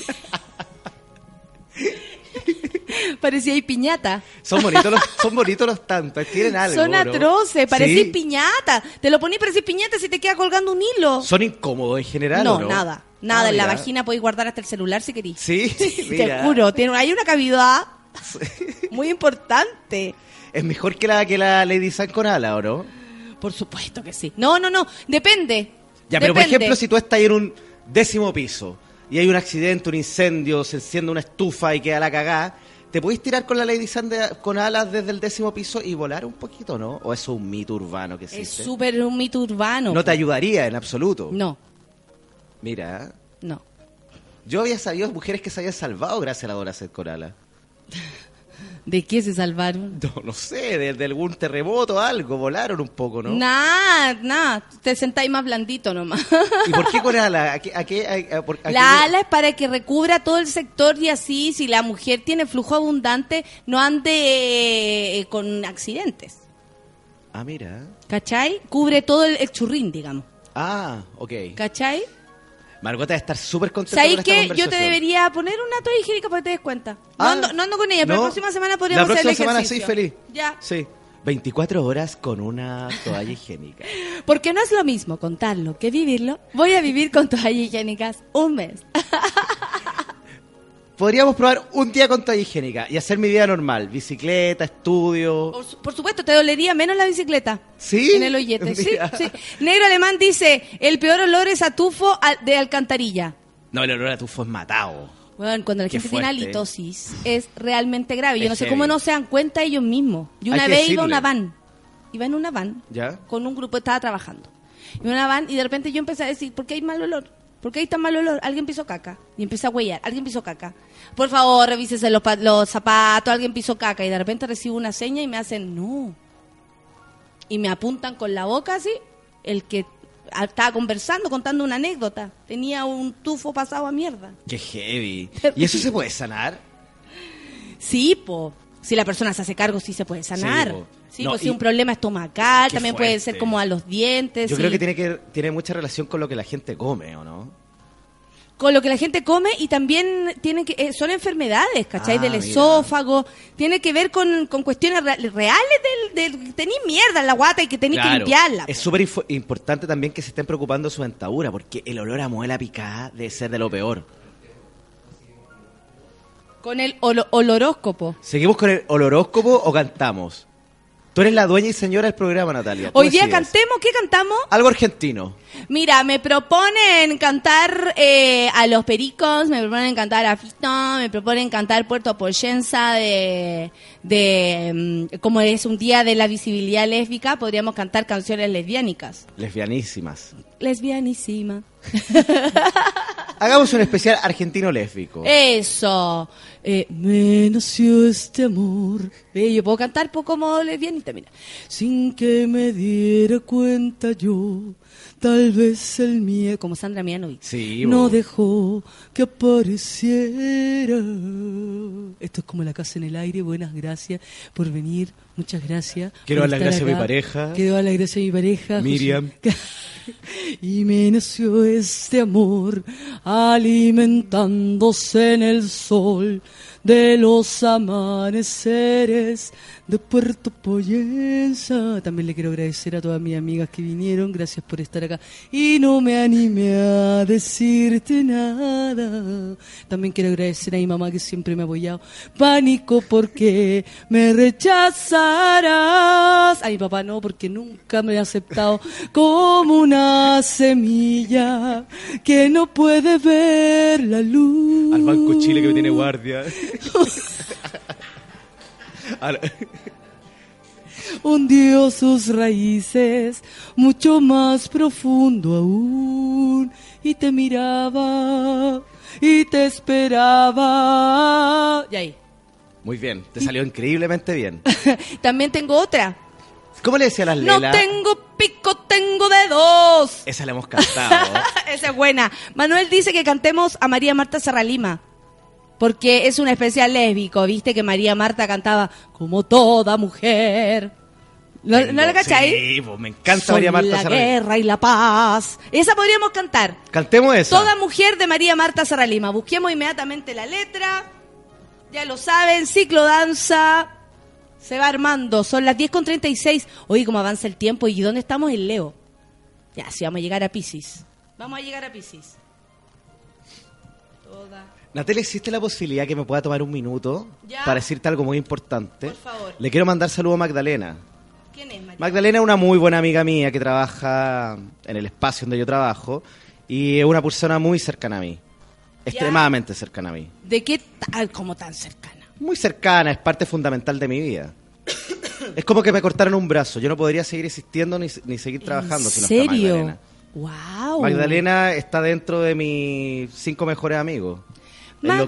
Parecía ahí piñata. Son bonitos los, son bonitos los Tampax, tienen algo. Son ¿no? atroces, parecía Sí. piñata. Te lo poní parecía piñata si te queda colgando un hilo. Son incómodos en general. no, ¿o no, nada. Nada, Ah, en la vagina podéis guardar hasta el celular si querís. Sí, Te mira. juro, tiene, hay una cavidad muy importante. Es mejor que la que la Lady San con ala, ¿o no? Por supuesto que sí. No, no, no, depende. Ya, pero por ejemplo, si tú estás ahí en un décimo piso y hay un accidente, un incendio, se enciende una estufa y queda la cagada, ¿te podéis tirar con la Lady San de- con alas desde el décimo piso y volar un poquito, no? ¿O eso es un mito urbano que Es existe? súper un mito urbano. No te ayudaría en absoluto. No, Mira, no. yo había sabido mujeres que se habían salvado gracias a la Dora Set con alas. ¿De qué se salvaron? No, no sé, de, de algún terremoto o algo, volaron un poco, ¿no? Nada, nada. Te sentáis más blandito nomás. ¿Y por qué con ala? ¿A qué, a qué- a- a- por- a qué- La ala es para que recubra todo el sector y así, si la mujer tiene flujo abundante, no ande eh, con accidentes. Ah, mira. ¿Cachai? Cubre todo el, el churrín, digamos. Ah, ok. ¿Cachai? Margot debe estar súper contenta ¿Sabéis con que yo te debería poner una toalla higiénica para que te des cuenta? No, Ah, ando, no ando con ella, pero no. la próxima semana podríamos La próxima hacer el semana ejercicio. sí, feliz. Ya. Sí. 24 horas con una toalla higiénica. Porque no es lo mismo contarlo que vivirlo. Voy a vivir con toallas higiénicas un mes. Podríamos probar un día con toalla higiénica y hacer mi vida normal. Bicicleta, estudio. Por, su- por supuesto, te dolería menos la bicicleta. ¿Sí? En el hoyete. Sí. Negro Alemán dice, el peor olor es a tufo de alcantarilla. No, el olor a tufo es matado. Bueno, cuando la Qué gente tiene fuerte. halitosis es realmente grave. Yo Es no sé heavy. cómo no se dan cuenta ellos mismos. Yo una vez iba a una van. Iba en una van ¿Ya? con un grupo, estaba trabajando. En una van y de repente yo empecé a decir, ¿por qué hay mal olor? ¿Por qué hay tan mal olor? Alguien pisó caca. Y empecé a huellar. Alguien pisó caca. Por favor, revísese los, los zapatos. Alguien pisó caca. Y de repente recibo una seña y me hacen, no. Y me apuntan con la boca así. El que estaba conversando, contando una anécdota. Tenía un tufo pasado a mierda. Qué heavy. ¿Y eso se puede sanar? Sí, po. Si la persona se hace cargo, sí se puede sanar. Sí, po. Sí, No, pues si un problema estomacal, también puede ser como a los dientes. Yo creo que tiene que tiene mucha relación con lo que la gente come, ¿o no? Con lo que la gente come y también tiene que, eh, son enfermedades, ¿cachai? Ah, del mira. esófago. Tiene que ver con, con cuestiones re- reales del, del tenéis mierda en la guata y que tenéis que limpiarla. Es súper importante también que se estén preocupando su dentadura, porque el olor a muela picada debe ser de lo peor. Con el olo- oloróscopo. ¿Seguimos con el oloróscopo o cantamos? Tú eres la dueña y señora del programa, Natalia. Hoy día cantemos, ¿qué cantamos? Algo argentino. Mira, me proponen cantar eh, a Los Pericos, me proponen cantar a Fito, me proponen cantar Puerto Poyensa de, de mm, como es un día de la visibilidad lésbica, podríamos cantar canciones lesbiánicas. Lesbianísimas. Lesbianísima. Hagamos un especial argentino lésbico. Eso. Eh, me nació este amor. Eh, yo puedo cantar poco como lesbianita, mira. Sin que me diera cuenta yo, tal vez el miedo, como Sandra Mianovic, Sí, no dejó que apareciera. Esto es como la casa en el aire. Buenas gracias por venir. Muchas gracias. Quiero dar las gracias a mi pareja. Quiero dar las gracias a mi pareja. Miriam. Y me nació este amor alimentándose en el sol de los amaneceres de Puerto Poyensa. También le quiero agradecer a todas mis amigas que vinieron, gracias por estar acá. Y no me animé a decirte nada. También quiero agradecer a mi mamá que siempre me ha apoyado. Pánico porque me rechazarás. A mi papá no, porque nunca me ha aceptado como una semilla que no puede ver la luz. Al Banco Chile que me tiene guardia. Hundió sus raíces mucho más profundo aún y te miraba y te esperaba. Y ahí. Muy bien, te salió increíblemente bien. También tengo otra. ¿Cómo le decía a las No Lela? tengo pico, tengo dedos. Esa la hemos cantado. Esa es buena. Manuel dice que cantemos a María Marta Serralima. Porque es un especial lésbico, viste que María Marta cantaba como toda mujer. ¿No, ¿no la cachai? Sí, me encanta Son María Marta la Serralima. guerra y la paz. Esa podríamos cantar. Cantemos esa. Toda mujer de María Marta Serralima. Busquemos inmediatamente la letra. Ya lo saben, ciclo danza. Se va armando. Son las 10 con 36. Oye, cómo avanza el tiempo. ¿Y dónde estamos en Leo? Ya, sí, vamos a llegar a Pisces. Vamos a llegar a Pisces. Natalia, ¿existe la posibilidad que me pueda tomar un minuto Ya. para decirte algo muy importante? Por favor. Le quiero mandar saludo a Magdalena. ¿Quién es María? Magdalena es una muy buena amiga mía que trabaja en el espacio donde yo trabajo y es una persona muy cercana a mí. Extremadamente cercana a mí. ¿De qué tal como tan cercana? Muy cercana, es parte fundamental de mi vida. es como que me cortaron un brazo. Yo no podría seguir existiendo ni, ni seguir trabajando si no está serio? Magdalena. Wow. Magdalena está dentro de mis cinco mejores amigos.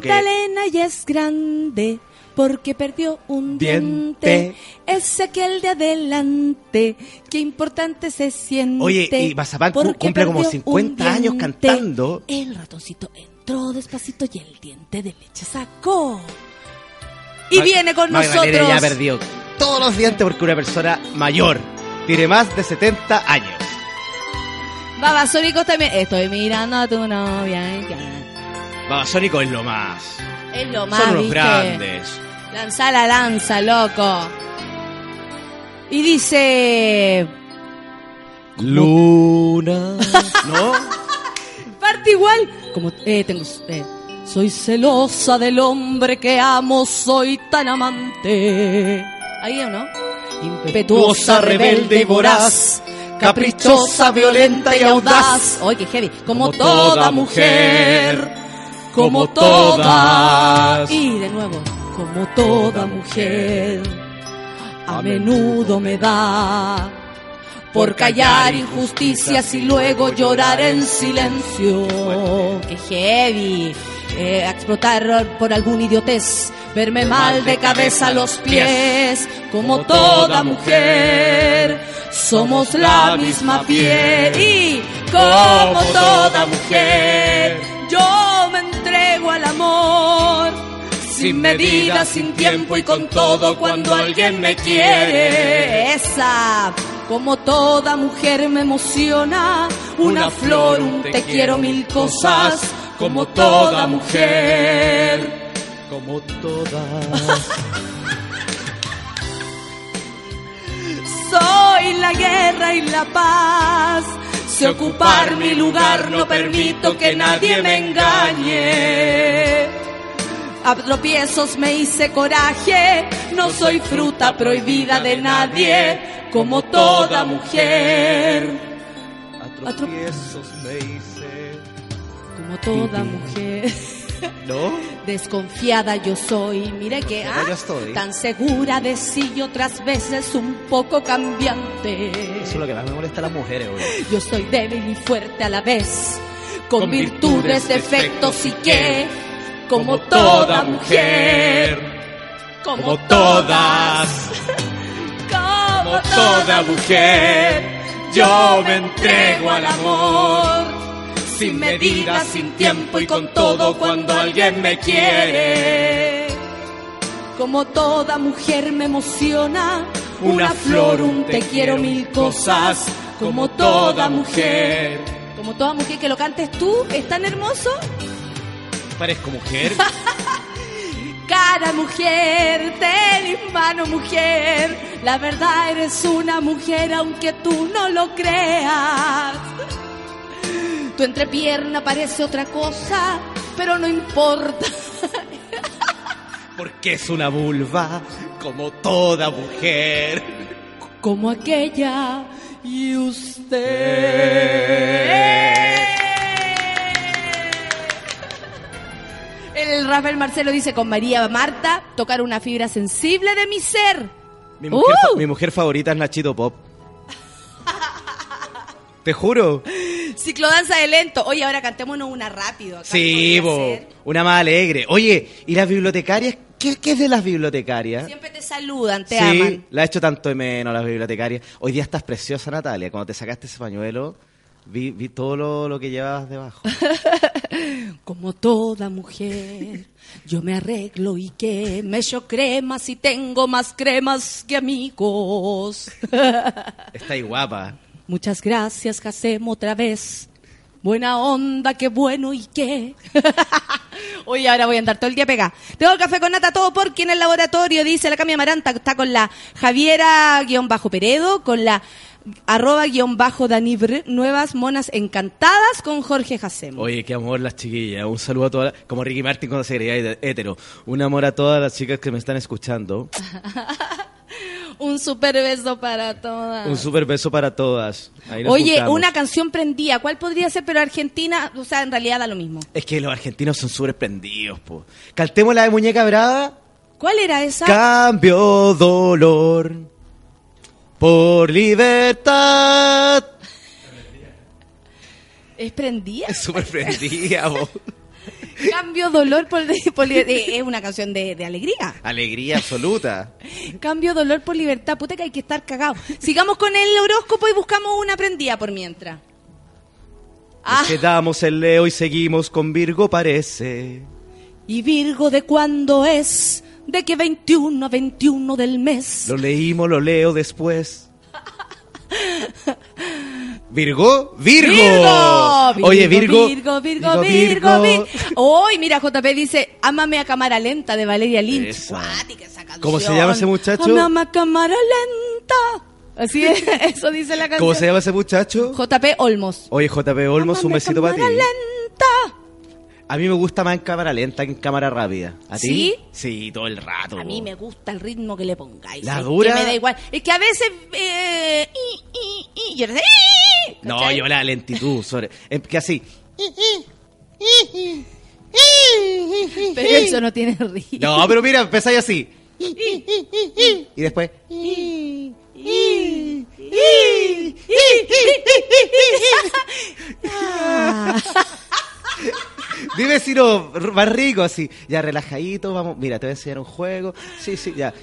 Que- Magdalena ya es grande porque perdió un diente. Diente. Es aquel de adelante. Qué importante se siente. Oye, y porque cumple como perdió 50 un años cantando. El ratoncito entró despacito y el diente de leche sacó. Y Mag- viene con Magdalena nosotros. ya perdió todos los dientes porque una persona mayor tiene más de 70 años. Babasónicos también. Estoy mirando a tu novia. ya. Babasónico es lo más. Es lo más. Son los ¿viste? grandes. Lanza la lanza, loco. Y dice. Luna. ¿No? Parte igual. Como eh, tengo. eh, soy celosa del hombre que amo, soy tan amante. Ahí o no? Impetuosa, rebelde y voraz. Caprichosa, violenta y audaz. Oye, qué heavy. Como, toda mujer. Como todas. Y de nuevo. Como toda mujer. A menudo me da por callar injusticias y luego llorar en silencio. ¡Qué heavy! Eh, explotar por algún idiotez, verme mal de cabeza a los pies, como toda mujer. Somos la misma piel y como toda mujer, amor. Sin medida, sin tiempo y con todo cuando alguien me quiere. Esa, como toda mujer me emociona. Una flor, un te quiero, mil cosas. Como toda mujer. Como todas. Soy la guerra y la paz. Sé ocupar mi lugar, no permito que nadie me engañe. A tropiezos me hice coraje, no soy fruta prohibida de nadie, como toda mujer. A tropiezos me hice. Como toda mujer. ¿No? Desconfiada yo soy, mire que ah, estoy. tan segura de sí y otras veces un poco cambiante. Eso es lo que más me molesta a las mujeres, güey. Yo soy débil y fuerte a la vez, con, Con virtudes, virtudes, defectos y que, como como toda mujer, como, todas. como toda mujer, yo me entrego al amor. Sin medida, sin tiempo y con todo cuando alguien me quiere. Como toda mujer me emociona, una flor, un te quiero, mil cosas. Como toda mujer. Como toda mujer que lo cantes tú, es tan hermoso. Parezco mujer. Cara mujer, ten mano mujer, la verdad eres una mujer aunque tú no lo creas. Tu entrepierna parece otra cosa, pero no importa. Porque es una vulva como toda mujer. Como aquella y usted. El Rafael Marcelo dice con María Marta, tocar una fibra sensible de mi ser. Mi mujer, ¡Uh! mi mujer favorita es Nachito Pop. Te juro. Ciclodanza de lento. Oye, ahora cantémonos una rápido. acá. Sí, una más alegre. Oye, ¿y las bibliotecarias? ¿Qué, qué es de las bibliotecarias? Siempre te saludan, te sí, aman. la he hecho tanto de menos las bibliotecarias. Hoy día estás preciosa, Natalia. Cuando te sacaste ese pañuelo, vi, vi todo lo, lo que llevabas debajo. Como toda mujer, yo me arreglo y que me echo cremas y tengo más cremas que amigos. Está ahí guapa. Muchas gracias, hacemos otra vez. Buena onda, qué bueno y qué. Oye, ahora voy a andar todo el día pegada. Tengo el café con nata todo porque en el laboratorio, dice la Cami Amaranta, está con la Javiera-Peredo, con la arroba-danibr, nuevas monas encantadas con Jorge Jacemo. Oye, qué amor las chiquillas. Un saludo a todas, como Ricky Martin cuando se creía hé- hetero. Un amor a todas las chicas que me están escuchando. Un super beso para todas. Un super beso para todas. Ahí nos. Oye, juntamos. una canción prendida, ¿cuál podría ser? Pero Argentina, o sea, en realidad da lo mismo. Es que los argentinos son súper prendidos, po. Cantemos la de Muñeca Brava. ¿Cuál era esa? Cambio dolor por libertad. ¿Es prendida? Es súper prendida, po. Cambio dolor por, por eh, es una canción de, de alegría. Alegría absoluta. Cambio dolor por libertad. Puta que hay que estar cagado. Sigamos con el horóscopo y buscamos una prendida por mientras. Ah, quedamos en Leo y seguimos con Virgo, parece. y Virgo de cuándo es? De que 21 a 21 del mes. Lo leímos, lo leo después. ¿Virgo? ¡Virgo! Virgo, Oye, Virgo. Virgo, Virgo, Virgo, Virgo. Hoy, mira, JP dice, Ámame a cámara lenta de Valeria Lynch. ¿Cómo se llama ese muchacho? Ámame a cámara lenta. Así es, eso dice la canción. ¿Cómo se llama ese muchacho? JP Olmos. Oye, JP Olmos, un besito para ti. cámara lenta. A mí me gusta más en cámara lenta que en cámara rápida. ¿A ti? ¿Sí? Sí, todo el rato. A mí me gusta el ritmo que le pongáis. La es dura- Que me da igual. Es que a veces... Eh, y, y, y, y yo no yo la lentitud. Sobre, es que así. Pero eso no tiene ritmo. No, pero mira, empezáis así. Y después. Dime si no, más rico así. Ya relajadito, vamos. Mira, te voy a enseñar un juego. Sí, sí, ya.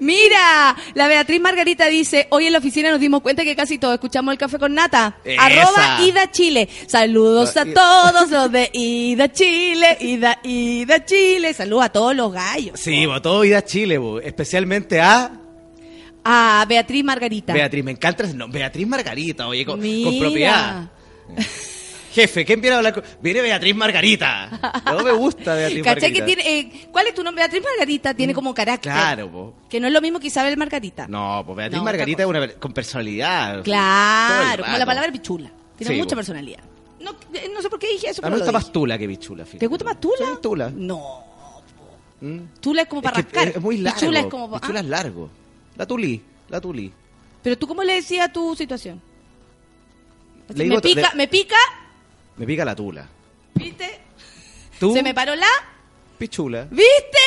Mira, la Beatriz Margarita dice, hoy en la oficina nos dimos cuenta que casi todos escuchamos el café con nata. Esa. Arroba Ida Chile. Saludos a Ida. todos los de Ida Chile, Ida, Ida Chile. Saludos a todos los gallos. Sí, bo, todo vida Chile, bo. especialmente a A Beatriz Margarita. Beatriz. Me encanta ese nombre. Beatriz Margarita, oye, con, propiedad. Jefe, ¿quién viene a hablar con.? Viene Beatriz Margarita. No me gusta Beatriz ¿Cachai que Margarita. tiene, eh, ¿Cuál es tu nombre? Beatriz Margarita tiene como carácter. Claro, po. Que no es lo mismo que Isabel Margarita. No, pues Beatriz No, Margarita es una con personalidad. Claro, como la palabra pichula. Tiene Sí, mucha po. personalidad. No, eh, no sé por qué dije eso, A mí me gusta más. Tula que Bichula. fíjate. ¿Te gusta más Tula? Sí, Tula. No. Mm. Tula es como para Es rascar. es, muy largo. Pichula es como ah. es largo. La Tuli, la Tuli. Pero tú, ¿cómo le decías tu situación? Me pica, le- me pica, Me pica la Tula. ¿viste? ¿Tú? Se me paró la, Pichula. ¿viste?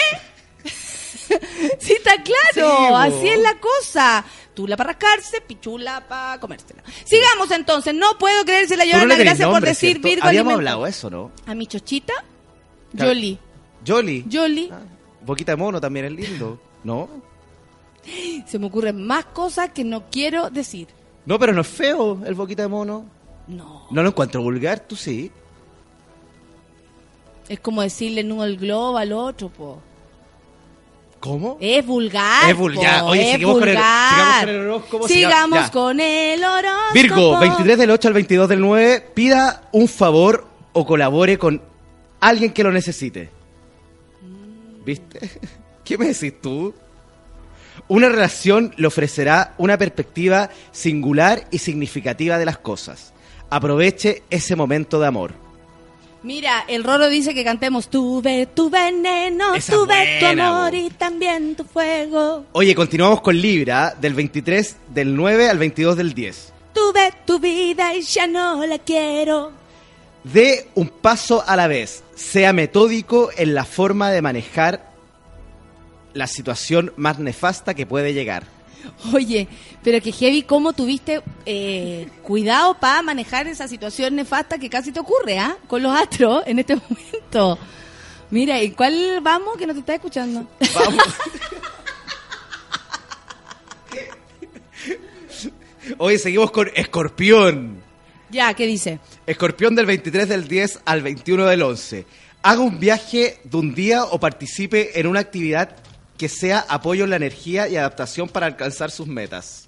sí, está claro, Sí, así es la cosa. Tula para rascarse, pichula para comérsela. Sigamos entonces, no puedo creérsela, Tú no gracias por decir ¿cierto? Virgo Habíamos alimento. hablado eso, ¿no? A mi chochita, Claro. Yoli. Jolly. Yoli, Ah, boquita de mono también es lindo. ¿No? se me ocurren más cosas que no quiero decir. No, pero no es feo el boquita de mono. No. No lo encuentro vulgar, tú sí. Es como decirle en el globo al otro, po. ¿Cómo? Es vulgar. Es vulgar. po, Oye, es sigamos con el- sigamos con el horóscopo, siga- Sigamos con el horóscopo. Virgo, 23 del 8 al 22 del 9, pida un favor o colabore con alguien que lo necesite. ¿Viste? ¿Qué me decís tú? Una relación le ofrecerá una perspectiva singular y significativa de las cosas. Aproveche ese momento de amor. Mira, el Roro dice que cantemos Tuve tu veneno, Esa tuve tu amor bo. y también tu fuego. Oye, continuamos con Libra, del 23 del 9 al 22 del 10. Tuve tu vida y ya no la quiero. De un paso a la vez. Sea metódico en la forma de manejar la situación más nefasta que puede llegar. Oye, pero que heavy, ¿cómo tuviste eh, cuidado para manejar esa situación nefasta que casi te ocurre, ¿ah? Con los astros en este momento. Mira, ¿y cuál vamos que no te está escuchando? Vamos. Hoy seguimos con Escorpión. ya, ¿qué dice? Escorpión del 23 del 10 al 21 del 11. Haga un viaje de un día o participe en una actividad que sea apoyo en la energía y adaptación para alcanzar sus metas.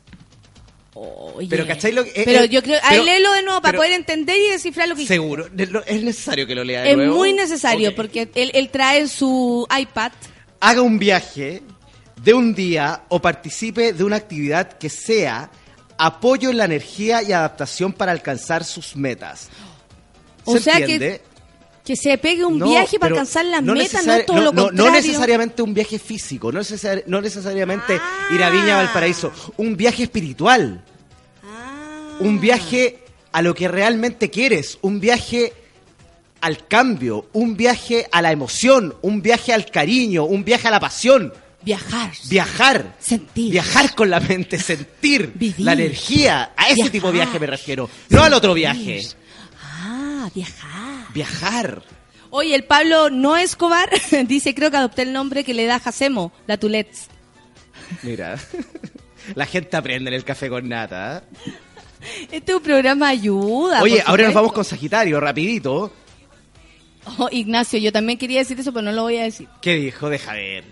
Oye. Pero, ¿cachai lo que- eh, Pero eh, yo creo, pero- ahí léelo de nuevo para pero- poder entender y descifrar lo que Seguro. Es necesario que lo lea de Es nuevo? muy necesario porque él, él trae su iPad. Haga un viaje de un día o participe de una actividad que sea apoyo en la energía y adaptación para alcanzar sus metas. O ¿Se sea entiende? que, que se pegue un No, viaje para alcanzar las metas, no todo lo no, contrario. no necesariamente un viaje físico, no, necesari- no necesariamente ir a Viña Valparaíso, un viaje espiritual, Ah. un viaje a lo que realmente quieres, un viaje al cambio, un viaje a la emoción, un viaje al cariño, un viaje a la pasión. Viajar. Viajar. Sentir. Viajar con la mente, sentir Vivir. la energía. A ese Viajar. tipo de viaje me refiero. No al otro viaje. Ah. Ah, viajar. Viajar. Oye, el Pablo no Escobar dice, creo que adopté el nombre que le da Jacemo, la Tulets. Mira. La gente aprende en el café con nata. ¿eh? Este es un programa ayuda. Oye, ahora nos vamos con Sagitario, rapidito. Oh, Ignacio, yo también quería decir eso, pero no lo voy a decir. ¿Qué dijo? Deja ver.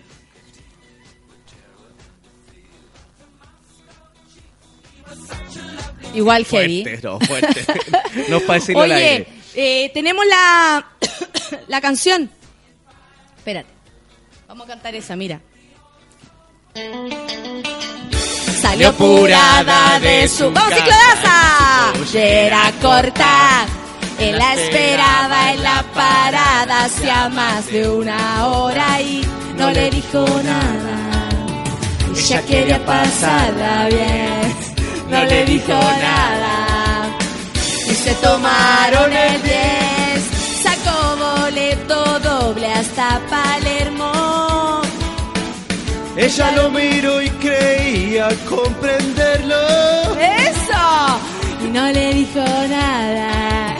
Igual heavy. Fuerte, no, fuerte. no Oye, aire. Eh, tenemos la, la canción. Espérate. Vamos a cantar esa, mira. Salió apurada de su... ¡Vamos, ciclodaza! Era corta. Él la esperaba en la parada hacía más de una hora y no le dijo nada. Ella quería pasarla bien, no le dijo nada. Se tomaron el 10, sacó boleto doble hasta Palermo. Ella lo miró y creía comprenderlo. ¡Eso! Y no le dijo nada.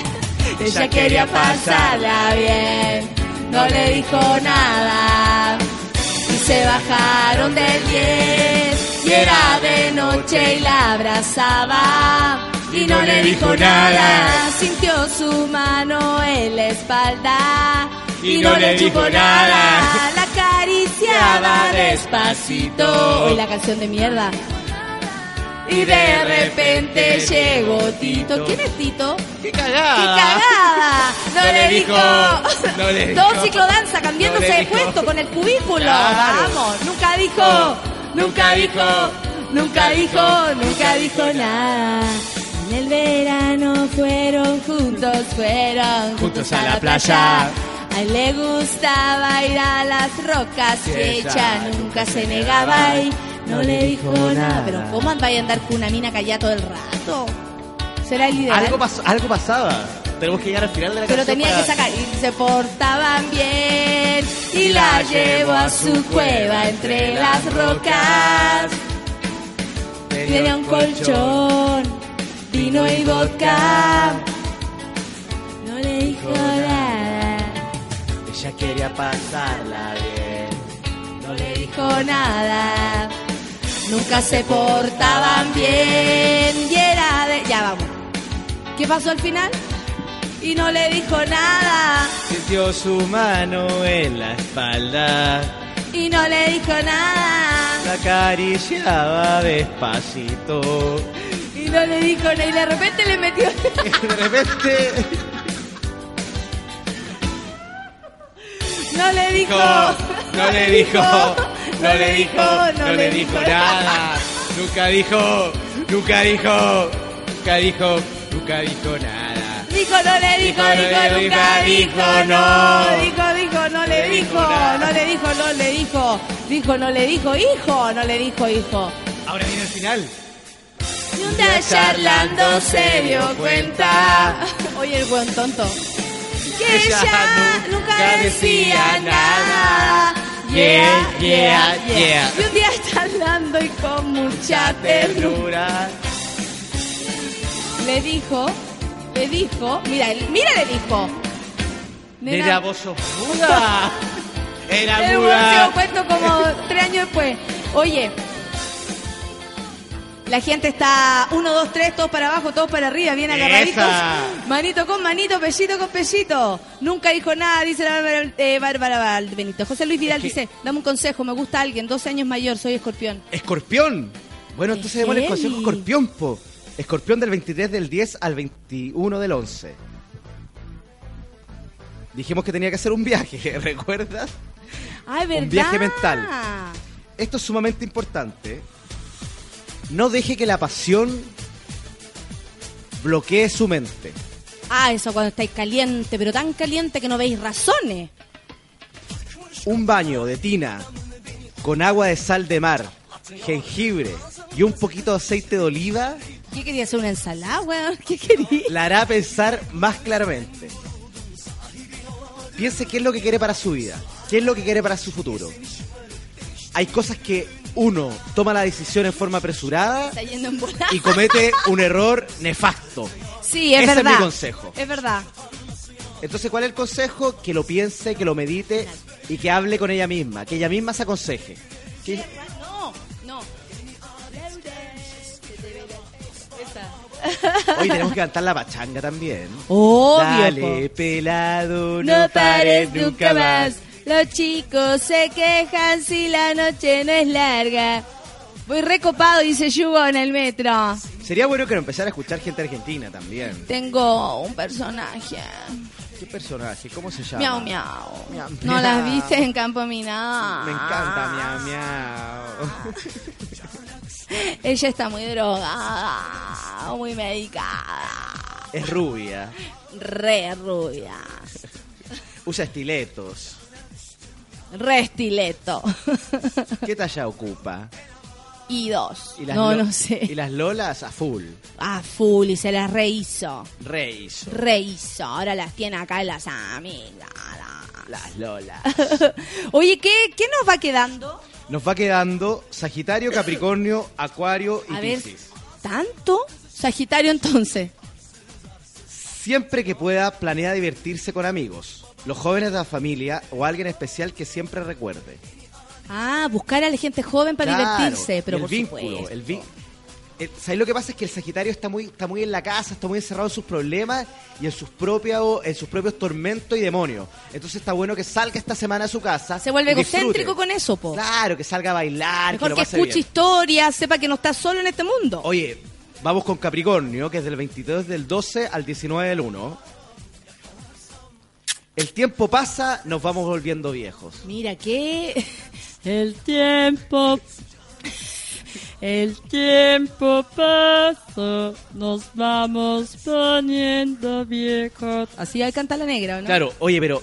Ella quería pasarla bien, no le dijo nada. Y se bajaron del 10 y era de noche y la abrazaba. Y no le dijo nada, sintió su mano en la espalda. Y no le dijo nada, la acariciaba despacito. Hoy la canción de mierda. Y de repente llegó Tito. ¿Quién es Tito? ¡Qué ¡Qué cagada! cagada! No, No le dijo. no le Todo dijo. ciclodanza, cambiándose No de puesto con el cubículo. Claro. Vamos, nunca dijo, nunca dijo, nunca dijo, nunca dijo nada. En el verano fueron juntos, fueron juntos a la playa. A él le gustaba ir a las rocas y ella nunca se negaba y no le dijo nada. Pero ¿cómo vaya a andar con una mina callada todo el rato? ¿Será el ideal? Algo, pasó- algo pasaba. Tenemos que llegar al final de la Pero canción. tenía que sacar y se portaban bien y la llevó a su cueva entre las rocas. Dio un colchón, vino y vodka. No le dijo nada, Ella quería pasarla bien. no le dijo nada. Nunca se portaban bien y era de... Ya vamos. ¿Qué pasó al final? Y no le dijo nada. Sintió su mano en la espalda. Y no le dijo nada. La acariciaba despacito. Y no le dijo nada. Y de repente le metió. De repente. No le dijo. No le dijo, no le dijo, no le dijo nada. Nunca dijo, nunca dijo, nunca dijo, nunca dijo nada. Dijo, no le dijo, Dijo, nunca dijo, no. Dijo, dijo, no le dijo. No le dijo, no le dijo. Dijo, no le dijo, hijo. No le dijo, hijo. Ahora viene el final. Y un día charlando se dio cuenta. Oye, el buen tonto. Que Ella ella nunca decía nada. Yeah, yeah, yeah. Y un día charlando y con mucha ternura. Le dijo, le dijo, mira, mira, le dijo. Nena, Era vos sos muda. Era weón se muda. cuenta como tres años después. Oye, la gente está uno, dos, tres, todos para abajo, todos para arriba, bien agarraditos. Esa. Manito con manito, pellito con pellito. Nunca dijo nada, dice la Bárbara, eh, Bárbara Valbenito. José Luis Vidal Es que- dice, dame un consejo, me gusta alguien, 12 años mayor, soy escorpión. Escorpión. Bueno, Qué entonces démosle el consejo escorpión, po. Escorpión del 23 del 10 al 21 del 11. Dijimos que tenía que hacer un viaje, ¿recuerdas? Ay, ¿verdad? Un viaje mental. Esto es sumamente importante. No deje que la pasión bloquee su mente. Ah, eso cuando estáis caliente, pero tan caliente que no veis razones. Un baño de tina con agua de sal de mar, jengibre y un poquito de aceite de oliva ¿Qué quería hacer una ensalada, weón? ¿Qué quería? la hará pensar más claramente. Piense qué es lo que quiere para su vida, qué es lo que quiere para su futuro. Hay cosas que uno toma la decisión en forma apresurada Está yendo en bola. y comete un error nefasto. Sí, es Ese es mi consejo. Es verdad. Entonces, ¿cuál es el consejo? Que lo piense, que lo medite y que hable con ella misma, que ella misma se aconseje. Que- No, no. Hoy tenemos que cantar la pachanga también. Obvio, Dale, po. pelado, no, pares nunca más. Los chicos se quejan si la noche no es larga. Voy recopado, dice Yugo en el metro. Sería bueno que lo empezara a escuchar gente argentina también. Tengo un personaje. ¿Qué personaje? ¿Cómo se llama? Miau, miau. Miau, ¿No las viste en Campo Minado? Me encanta, miau, miau. Ella está muy drogada, muy medicada. Es rubia, Re rubia. usa estiletos. Re estileto. ¿Qué talla ocupa? Y dos. ¿Y las no, lo- no sé. ¿Y las lolas? A full. A full y se las rehizo. Reis. Rehizo. Ahora las tiene acá en las amigas. Las lolas. Oye, ¿qué, ¿qué nos va quedando? Nos va quedando Sagitario, Capricornio, Acuario y A ver. ¿tanto? Sagitario entonces. Siempre que pueda, planea divertirse con amigos, los jóvenes de la familia o alguien especial que siempre recuerde. Ah, buscar a la gente joven para Claro, divertirse, pero el por vínculo, supuesto. el ¿Sabes lo que pasa? Es que el Sagitario está muy, está muy en la casa, está muy encerrado en sus problemas y en sus propios, en sus propios tormentos y demonios. Entonces está bueno que salga esta semana a su casa. Se vuelve egocéntrico con eso, po. Claro, que salga a bailar, Mejor que que, lo pase escuche historias, sepa que no está solo en este mundo. Oye, vamos con Capricornio, que es del 22 del 12 al 19 del 1. El tiempo pasa, nos vamos volviendo viejos. Mira que el tiempo el tiempo pasa, nos vamos poniendo viejos. Así hay canta la negra, ¿no? Claro, oye, pero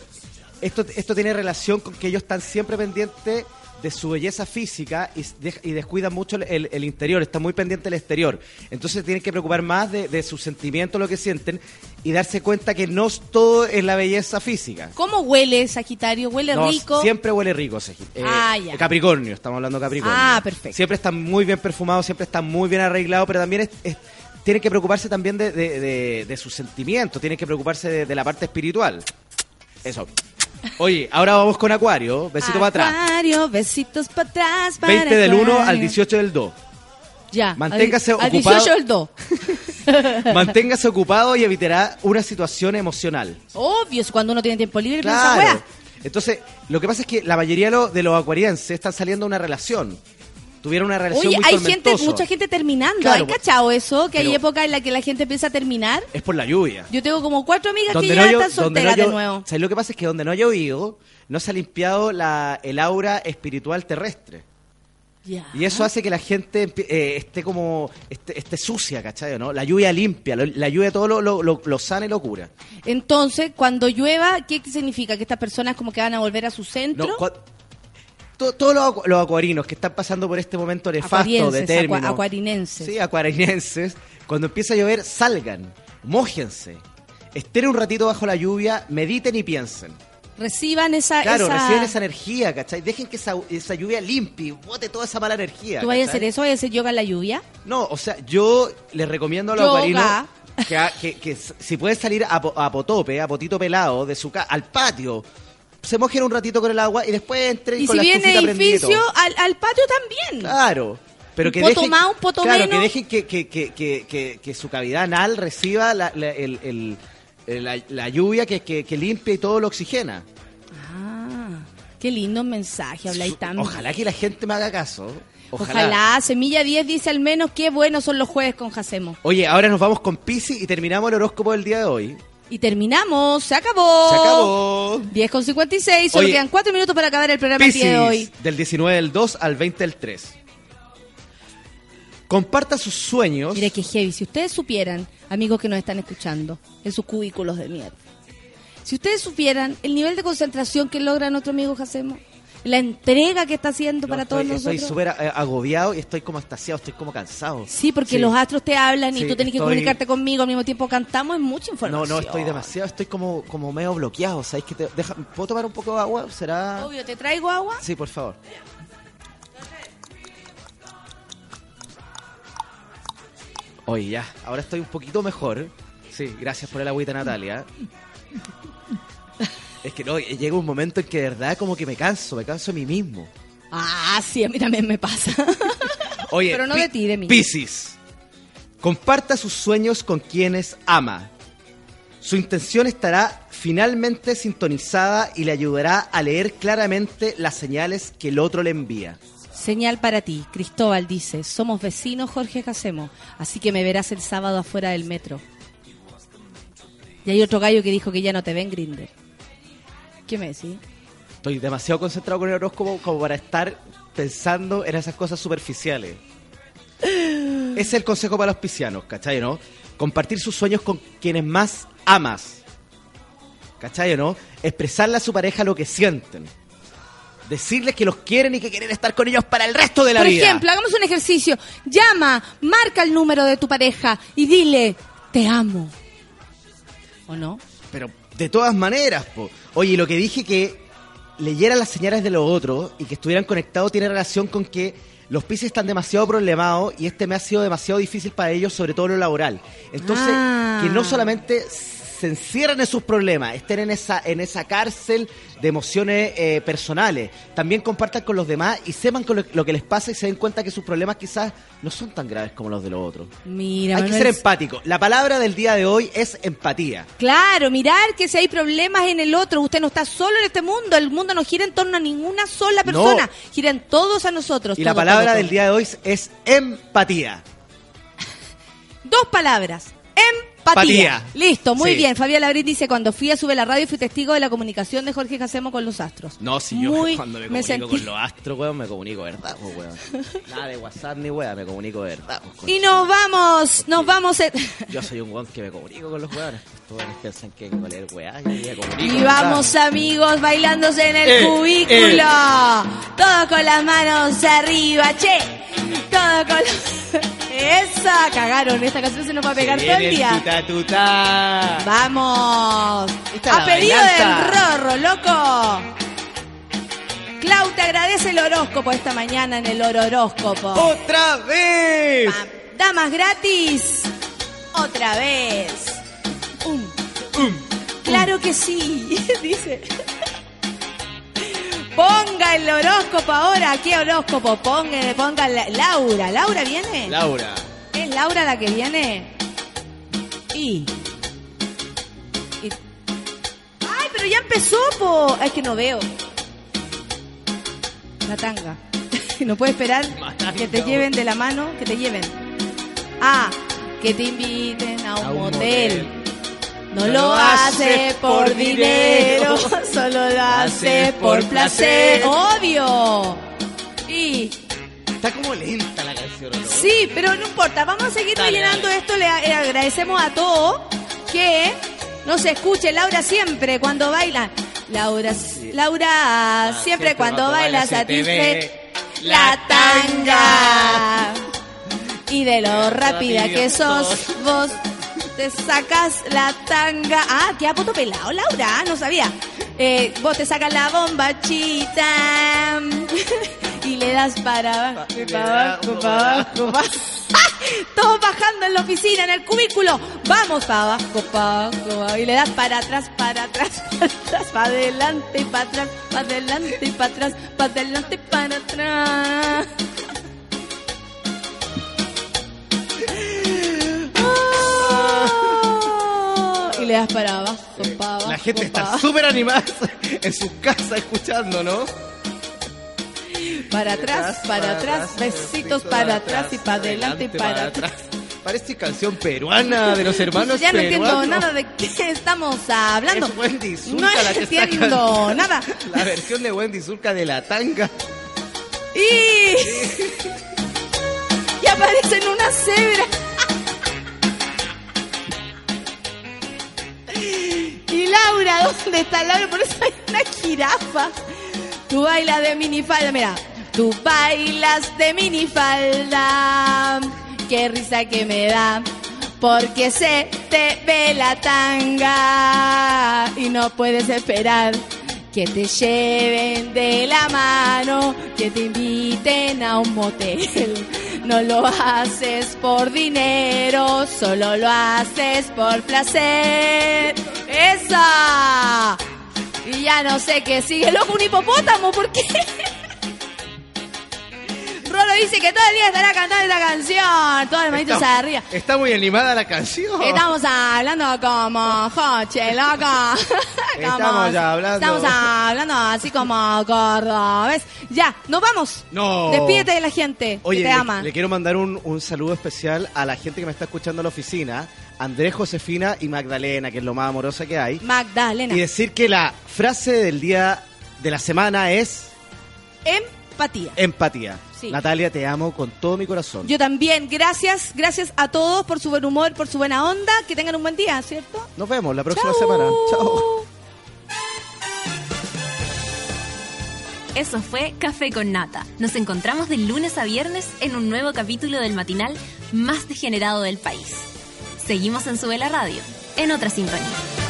esto, esto tiene relación con que ellos están siempre pendientes de su belleza física y, de- y descuidan mucho el, interior, están muy pendientes del exterior. Entonces tienen que preocupar más de, de sus sentimientos, lo que sienten, y darse cuenta que no todo es la belleza física. ¿Cómo huele Sagitario? ¿Huele No, rico? Siempre huele rico, Segi- eh, Ah. Capricornio, estamos hablando de Capricornio. Ah, perfecto. Siempre están muy bien perfumados, siempre están muy bien arreglados, pero también es- es- tienen que preocuparse también de, de- de- de sus sentimientos, tienen que preocuparse de, de la parte espiritual. Eso. Oye, ahora vamos con Acuario, besito para atrás. Acuario, besitos para atrás. para 20 del 1 al Acuario. 18 del 2. Ya. Manténgase al, al ocupado. 18 el 2. Manténgase ocupado y evitará una situación emocional. Obvio, es cuando uno tiene tiempo libre Claro. Entonces, lo que pasa es que la mayoría de los, de los acuarienses están saliendo de una relación. Tuvieron una relación Oye, muy hay gente, tormentosa. mucha gente terminando. Claro, ¿Hay cachado eso? Que hay épocas en las que la gente empieza a terminar. Es por la lluvia. Yo tengo como cuatro amigas que ya no llo- están no solteras de nuevo. ¿Sabes lo que pasa? Es que donde no ha llovido, no se ha limpiado la, el aura espiritual terrestre. Ya. Y eso hace que la gente eh, esté como, esté, esté sucia, ¿cachai? ¿no? La lluvia limpia, lo- la lluvia todo lo, lo, lo- sana y lo cura. Entonces, cuando llueva, ¿qué significa? ¿Que estas personas como que van a volver a su centro? No, to- todos los, acu- los acuarinos que están pasando por este momento nefasto de término. acuarinenses. Sí, acuarinenses. Cuando empieza a llover, salgan, mójense, estén un ratito bajo la lluvia, mediten y piensen. Reciban esa... Claro, esa... reciben esa energía, ¿cachai? Dejen que esa, esa lluvia limpie, bote toda esa mala energía. ¿Tú vas a hacer eso? ¿Vas a hacer yoga en la lluvia? No, o sea, yo les recomiendo a los Yoga. acuarinos que, que- que si pueden salir a, a potope, a potito pelado, de su ca- al patio, se mojen un ratito con el agua y después entren Y con si la viene edificio, al, al patio también. Claro. Pero Un que dejen, más, un claro, menos. que dejen que, que, su cavidad anal reciba la, la- el- el- el- la- la lluvia que, que, que limpia y todo lo oxigena. Ah, qué lindo mensaje, habláis tan Ojalá que la gente me haga caso. Ojalá. Ojalá. Semilla 10 dice al menos qué buenos son los jueves con Jacemo. Oye, ahora nos vamos con Pisi y terminamos el horóscopo del día de hoy. Y terminamos, se acabó. Se acabó. 10 con 56, solo Oye, quedan 4 minutos para acabar el programa Piscis, de hoy. del 19 del 2 al 20 del 3. Comparta sus sueños. Mire que heavy, si ustedes supieran, amigos que nos están escuchando, en sus cubículos de mierda, si ustedes supieran el nivel de concentración que logra nuestro amigo Jacemo, la entrega que está haciendo No, para estoy, todos estoy nosotros. súper eh, agobiado y estoy como extasiado, estoy como cansado. Sí, porque Sí. los astros te hablan y Sí, tú tenés que estoy- comunicarte conmigo al mismo tiempo cantamos, es mucha No, información. no, estoy demasiado, estoy como, como medio bloqueado. ¿Sabéis que te, deja- ¿Puedo tomar un poco de agua? ¿Será? Obvio, ¿te traigo agua? Sí, por favor. Oye, ya, ahora estoy un poquito mejor. Sí, gracias por el agüita, Natalia. Es que no, llega un momento en que de verdad como que me canso, me canso de mí mismo. Ah, sí, a mí también me pasa. Oye, Pero no de ti, de mí. Piscis. Comparta sus sueños con quienes ama. Su intención estará finalmente sintonizada y le ayudará a leer claramente las señales que el otro le envía. Señal para ti. Cristóbal dice, somos vecinos Jorge Casemo, así que me verás el sábado afuera del metro. Y hay otro gallo que dijo que ya no te ven Grinder. ¿Qué me decís? Estoy demasiado concentrado con el horóscopo como para estar pensando en esas cosas superficiales. Ese es el consejo para los piscianos, ¿cachai, no? Compartir sus sueños con quienes más amas. ¿Cachai, no? Expresarle a su pareja lo que sienten. Decirles que los quieren y que quieren estar con ellos para el resto de la Por vida. ejemplo, hagamos un ejercicio. Llama, marca el número de tu pareja y dile, te amo. ¿O no? Pero de todas maneras, po. Oye, lo que dije que leyeran las señales de los otros y que estuvieran conectados tiene relación con que los Pisces están demasiado problemados y este me ha sido demasiado difícil para ellos, sobre todo lo laboral. Entonces, Ah. que no solamente se encierren en sus problemas, estén en esa, en esa cárcel de emociones eh, personales, también compartan con los demás y sepan con lo, lo que les pasa y se den cuenta que sus problemas quizás no son tan graves como los de los otros. Mira, Hay que ser empático. La palabra del día de hoy es empatía. Claro, mirar que si hay problemas en el otro, usted no está solo en este mundo, el mundo no gira en torno a ninguna sola persona, giran todos a nosotros. Y la palabra todo, del todo. día de hoy es empatía. Dos palabras. Empatía. Empatía. Listo, muy Sí. bien. Fabián Labrín dice, cuando fui a Sube la Radio fui testigo de la comunicación de Jorge Jacemo con los astros. No, si yo Muy- cuando me me comunico sentí- con los astros, weón, me comunico verdad, pues, weón. Nada de WhatsApp ni weón, me comunico verdad. pues, con- Y nos vamos, nos vamos. en- Yo soy un weón que me comunico con los weones. Pues, todos piensan que weá, yo me comunico. Y ¿verdad? vamos amigos bailándose en el Eh, cubículo. Todos con las manos arriba, che. Todos con la- Esa, cagaron. Esta canción se nos va a pegar todo el día. Tuta. Vamos. Esta A la pedido del. Rorro, loco. Clau te agradece el horóscopo esta mañana en el horóscopo. ¡Otra vez! Damas gratis. Otra vez. Um. Claro que sí, dice. Ponga el horóscopo ahora. ¿Qué horóscopo? Ponga, ponga la- Laura. ¿Laura viene? Laura. ¿Es Laura la que viene? Y. y- ¡Ay, pero ya empezó, po! Es que no veo. La tanga. no puede esperar que te lleven de la mano, que te lleven. Ah, que te inviten a un, A un motel. motel. No lo hace por dinero, solo lo hace por placer. Obvio. Y Está como lenta la canción, ¿o ¿no? Sí, pero no importa, vamos a seguir Dale, rellenando dale. esto. Le, le agradecemos a todos que nos escuche Laura siempre cuando baila. Laura, Laura, siempre, cuando, baila ve satisfe la tanga. Y de lo rápida que sos, vos te sacas la tanga. Ah, qué apoto pelado, Laura, no sabía. Eh, vos te sacas la bombachita y le das para abajo, para abajo, para abajo, Todos bajando en la oficina, en el cubículo. Vamos para abajo, para abajo. Y le das para atrás, para atrás, para atrás, para adelante para atrás, para adelante para atrás, para adelante y para atrás. Y le das para abajo, para abajo. La gente está súper animada en sus casas escuchando, ¿no? Para atrás, para atrás, besitos para atrás y para adelante y para atrás. Parece canción peruana de los hermanos Ya no entiendo nada de qué estamos hablando. Es Wendy Zulka No la que entiendo nada. La versión de Wendy Zulka de la tanga. Y... y aparece en una cebra. Y Laura, ¿dónde está Laura? Por eso hay una jirafa. Tú bailas de minifalda, mira. Tú bailas de minifalda. Qué risa que me da. Porque se te ve la tanga. Y no puedes esperar que te lleven de la mano, que te inviten a un motel. No lo haces por dinero, solo lo haces por placer. ¡Esa! Y ya no sé qué sigue. Loco, un hipopótamo, ¿por qué? Rolo dice que todo el día estará cantando esta canción. Todas las manitos Está- arriba. Está muy animada la canción. Estamos hablando como Joche, loco. Estamos ya hablando. Estamos hablando así como cordobés. Ya, nos vamos. No. Despídete de la gente Oye, que te le, ama. le quiero mandar un, un saludo especial a la gente que me está escuchando en la oficina, Andrés, Josefina y Magdalena, que es lo más amorosa que hay. Magdalena. Y decir que la frase del día de la semana es Empatía. empatía. Sí. Natalia, te amo con todo mi corazón. Yo también. Gracias, gracias a todos por su buen humor, por su buena onda. Que tengan un buen día, ¿cierto? Nos vemos la próxima Chau. semana. Chao. Eso fue Café con Nata. Nos encontramos de lunes a viernes en un nuevo capítulo del matinal más degenerado del país. Seguimos en Sube la Radio, en otra sintonía.